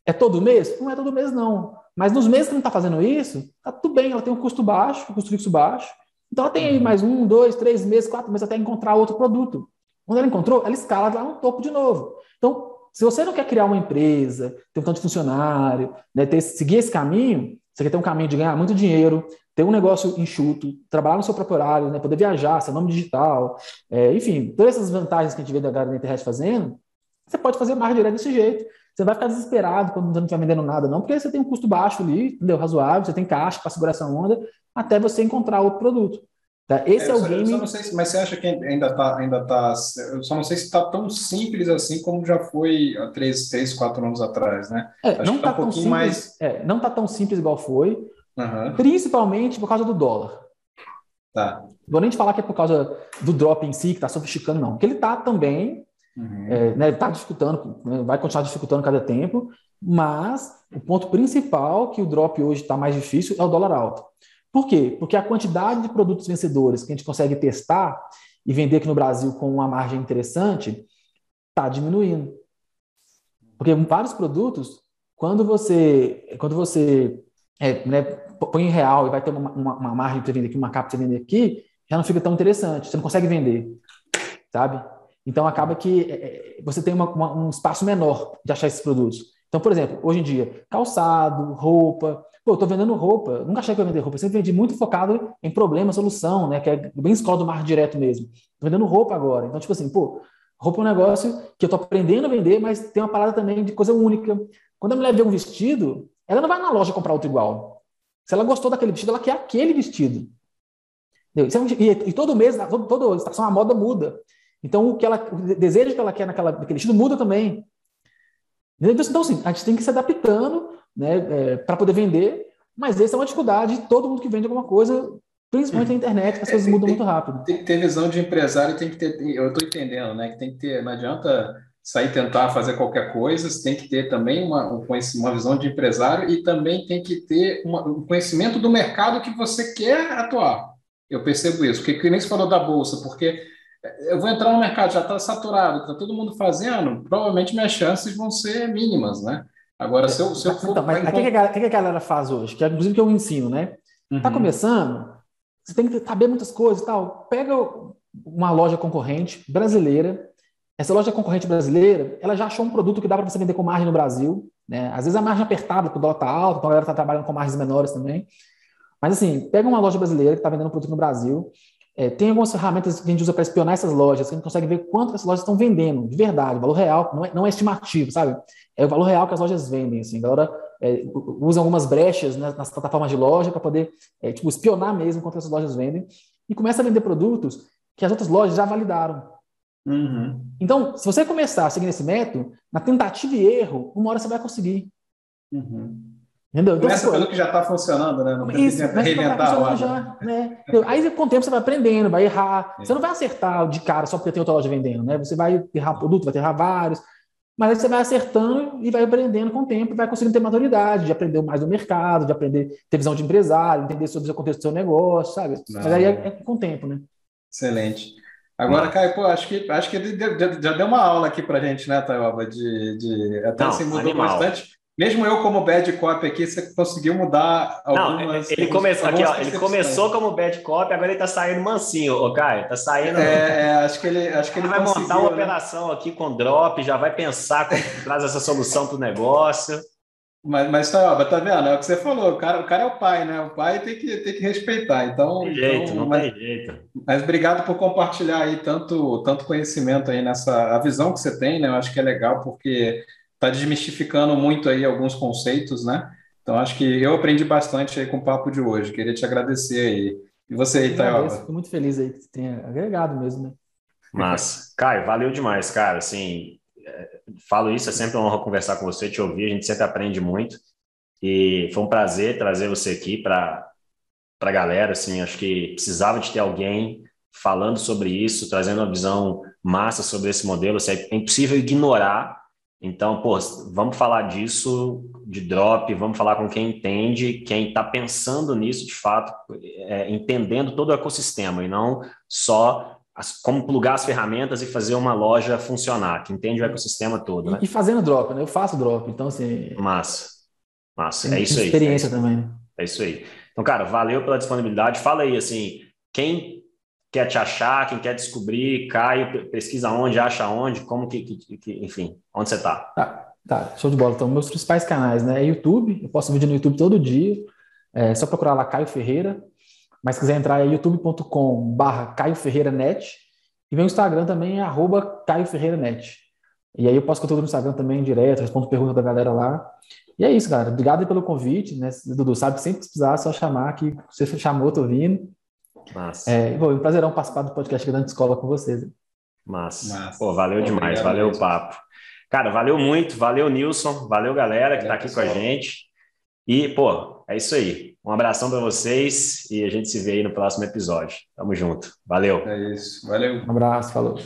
É todo mês? Não é todo mês, não. Mas nos meses que não está fazendo isso, tá tudo bem. Ela tem um custo baixo, um custo fixo baixo então ela tem aí uhum. mais um, dois, três meses, quatro meses até encontrar outro produto. Quando ela encontrou, ela escala lá no topo de novo. Então, se você não quer criar uma empresa, ter um tanto de funcionário, né, ter, seguir esse caminho, você quer ter um caminho de ganhar muito dinheiro, ter um negócio enxuto, trabalhar no seu próprio horário, né, poder viajar, seu nome digital, é, enfim, todas essas vantagens que a gente vê da galera da internet fazendo, você pode fazer mais direto desse jeito. Você vai ficar desesperado quando você não estiver vendendo nada, não, porque você tem um custo baixo ali, entendeu? razoável, você tem caixa para segurar essa onda, até você encontrar outro produto. Tá? Esse é, é o só, game. se, mas você acha que ainda está. Ainda tá, eu só não sei se está tão simples assim como já foi há três, três quatro anos atrás, né? É, não está tá um tão simples. Mais... É, não está tão simples igual foi, uhum. principalmente por causa do dólar. Tá. Vou nem te falar que é por causa do drop em si, que está sofisticando, não. Porque ele está também, uhum. é, né, está dificultando, né, vai continuar dificultando cada tempo, mas o ponto principal que o drop hoje está mais difícil é o dólar alto. Por quê? Porque a quantidade de produtos vencedores que a gente consegue testar e vender aqui no Brasil com uma margem interessante está diminuindo. Porque vários produtos, quando você, quando você é, né, põe em real e vai ter uma, uma, uma margem para vender aqui, uma capa para vender aqui, já não fica tão interessante. Você não consegue vender, sabe? Então acaba que é, é você tem uma, uma, um espaço menor de achar esses produtos. Então, por exemplo, hoje em dia, calçado, roupa, Pô, eu tô vendendo roupa. Nunca achei que eu ia vender roupa. Eu sempre vendi muito focado em problema, solução, né? Que é bem escola do mar direto mesmo. Tô vendendo roupa agora. Então, tipo assim, pô, roupa é um negócio que eu tô aprendendo a vender, mas tem uma parada também de coisa única. Quando a mulher vê um vestido, ela não vai na loja comprar outro igual. Se ela gostou daquele vestido, ela quer aquele vestido. É e, e, todo mês, todo, toda estação, a moda muda. Então, o que ela, o desejo que ela quer naquela, naquele vestido muda também. Então, assim, a gente tem que se adaptando né, é, para poder vender, mas essa é uma dificuldade de todo mundo que vende alguma coisa, principalmente na internet, as coisas é, mudam tem, muito rápido. Tem que ter visão de empresário, tem que ter, eu estou entendendo, né, que tem que ter, não adianta sair tentar fazer qualquer coisa, você tem que ter também uma, uma visão de empresário e também tem que ter uma, um conhecimento do mercado que você quer atuar. Eu percebo isso, porque que nem se falou da bolsa, porque eu vou entrar no mercado, já está saturado, está todo mundo fazendo, provavelmente minhas chances vão ser mínimas, né? Agora, se eu, se eu for. Então, mas o que, que, que, a galera faz hoje? Que é inclusive que eu ensino, né? Está uhum. começando, você tem que saber muitas coisas e tal. Pega uma loja concorrente brasileira. Essa loja concorrente brasileira, ela já achou um produto que dá para você vender com margem no Brasil. Né? Às vezes a margem é apertada, porque o dólar está alto, então a galera está trabalhando com margens menores também. Mas assim, pega uma loja brasileira que está vendendo um produto no Brasil, é, tem algumas ferramentas que a gente usa para espionar essas lojas, que a gente consegue ver quanto essas lojas estão vendendo, de verdade, valor real, não é, não é estimativo, sabe? É o valor real que as lojas vendem, assim. A galera é, usa algumas brechas né, nas plataformas de loja para poder, é, tipo, espionar mesmo quanto essas lojas vendem e começa a vender produtos que as outras lojas já validaram. Uhum. Então, se você começar a seguir esse método, na tentativa e erro, uma hora você vai conseguir. Uhum. Entendeu? Então, Começa pelo que já está funcionando, né? Não tem isso, que reinventar a roda. Já, né? Aí, com o tempo, você vai aprendendo, vai errar. É. Você não vai acertar de cara só porque tem outra loja vendendo, né? Você vai errar produto, vai errar vários. Mas aí você vai acertando e vai aprendendo com o tempo, vai conseguindo ter maturidade, de aprender mais do mercado, de aprender, ter visão de empresário, entender sobre o contexto do seu negócio, sabe? Não. Mas aí é, é, com o tempo, né? Excelente. Agora, Caio, pô, acho que, acho que já deu uma aula aqui para gente, né, Taioba? De, de, até Não, se mudou animal. bastante. Mesmo eu como bad cop aqui, você conseguiu mudar algumas... Não, ele, começou, aqui, ó, ele começou como bad cop, agora ele está saindo mansinho, ô Caio, tá saindo... É, é, acho que ele, acho que ele, vai montar uma né? operação aqui com drop, já vai pensar como traz essa solução para o negócio. Mas, mas tá, tá vendo? É o que você falou, o cara, o cara é o pai, né? O pai tem que, tem que respeitar. Então, tem jeito, então, não mas, tem jeito. Mas obrigado por compartilhar aí tanto, tanto conhecimento aí nessa a visão que você tem, né? Eu acho que é legal porque está desmistificando muito aí alguns conceitos, né? Então, acho que eu aprendi bastante aí com o papo de hoje. Queria te agradecer aí. E você aí, Tayoba? Fico muito feliz aí que você tenha agregado mesmo, né? Mas, Caio, valeu demais, cara. Assim, é, falo isso, é sempre uma honra conversar com você, te ouvir, a gente sempre aprende muito. E foi um prazer trazer você aqui para a galera. Assim, acho que precisava de ter alguém falando sobre isso, trazendo uma visão massa sobre esse modelo. Assim, é impossível ignorar então, pô, vamos falar disso, de drop, vamos falar com quem entende, quem está pensando nisso de fato, é, entendendo todo o ecossistema e não só as, como plugar as ferramentas e fazer uma loja funcionar, que entende o ecossistema todo. Né? E, fazendo drop, né? Eu faço drop, então assim. Massa, massa, é isso aí. Experiência é também. Né? É isso aí. Então, cara, valeu pela disponibilidade. Fala aí, assim, quem quer te achar, quem quer descobrir, Caio, pesquisa onde, acha onde, como que, que, que enfim, onde você está? Tá, tá, show de bola. Então, meus principais canais, né? É YouTube, eu posto vídeo no YouTube todo dia, é só procurar lá Caio Ferreira, mas se quiser entrar é youtube.com barra Caio Ferreira Net, e meu Instagram também é arroba Caio Ferreira Net. E aí eu posto conteúdo no Instagram também direto, respondo perguntas da galera lá. E é isso, cara. Obrigado pelo convite, né? Dudu, sabe que sempre precisar, é só chamar que você chamou, tô vindo. Massa. É, bom, é um prazerão participar do podcast Grande Escola com vocês. Massa. Massa. Pô, valeu demais, Obrigado valeu mesmo. o papo. Cara, valeu muito, valeu Nilson, valeu galera que está aqui pessoal. com a gente. E, pô, é isso aí. Um abração para vocês e a gente se vê aí no próximo episódio. Tamo junto. Valeu. É isso. Valeu. Um abraço, falou.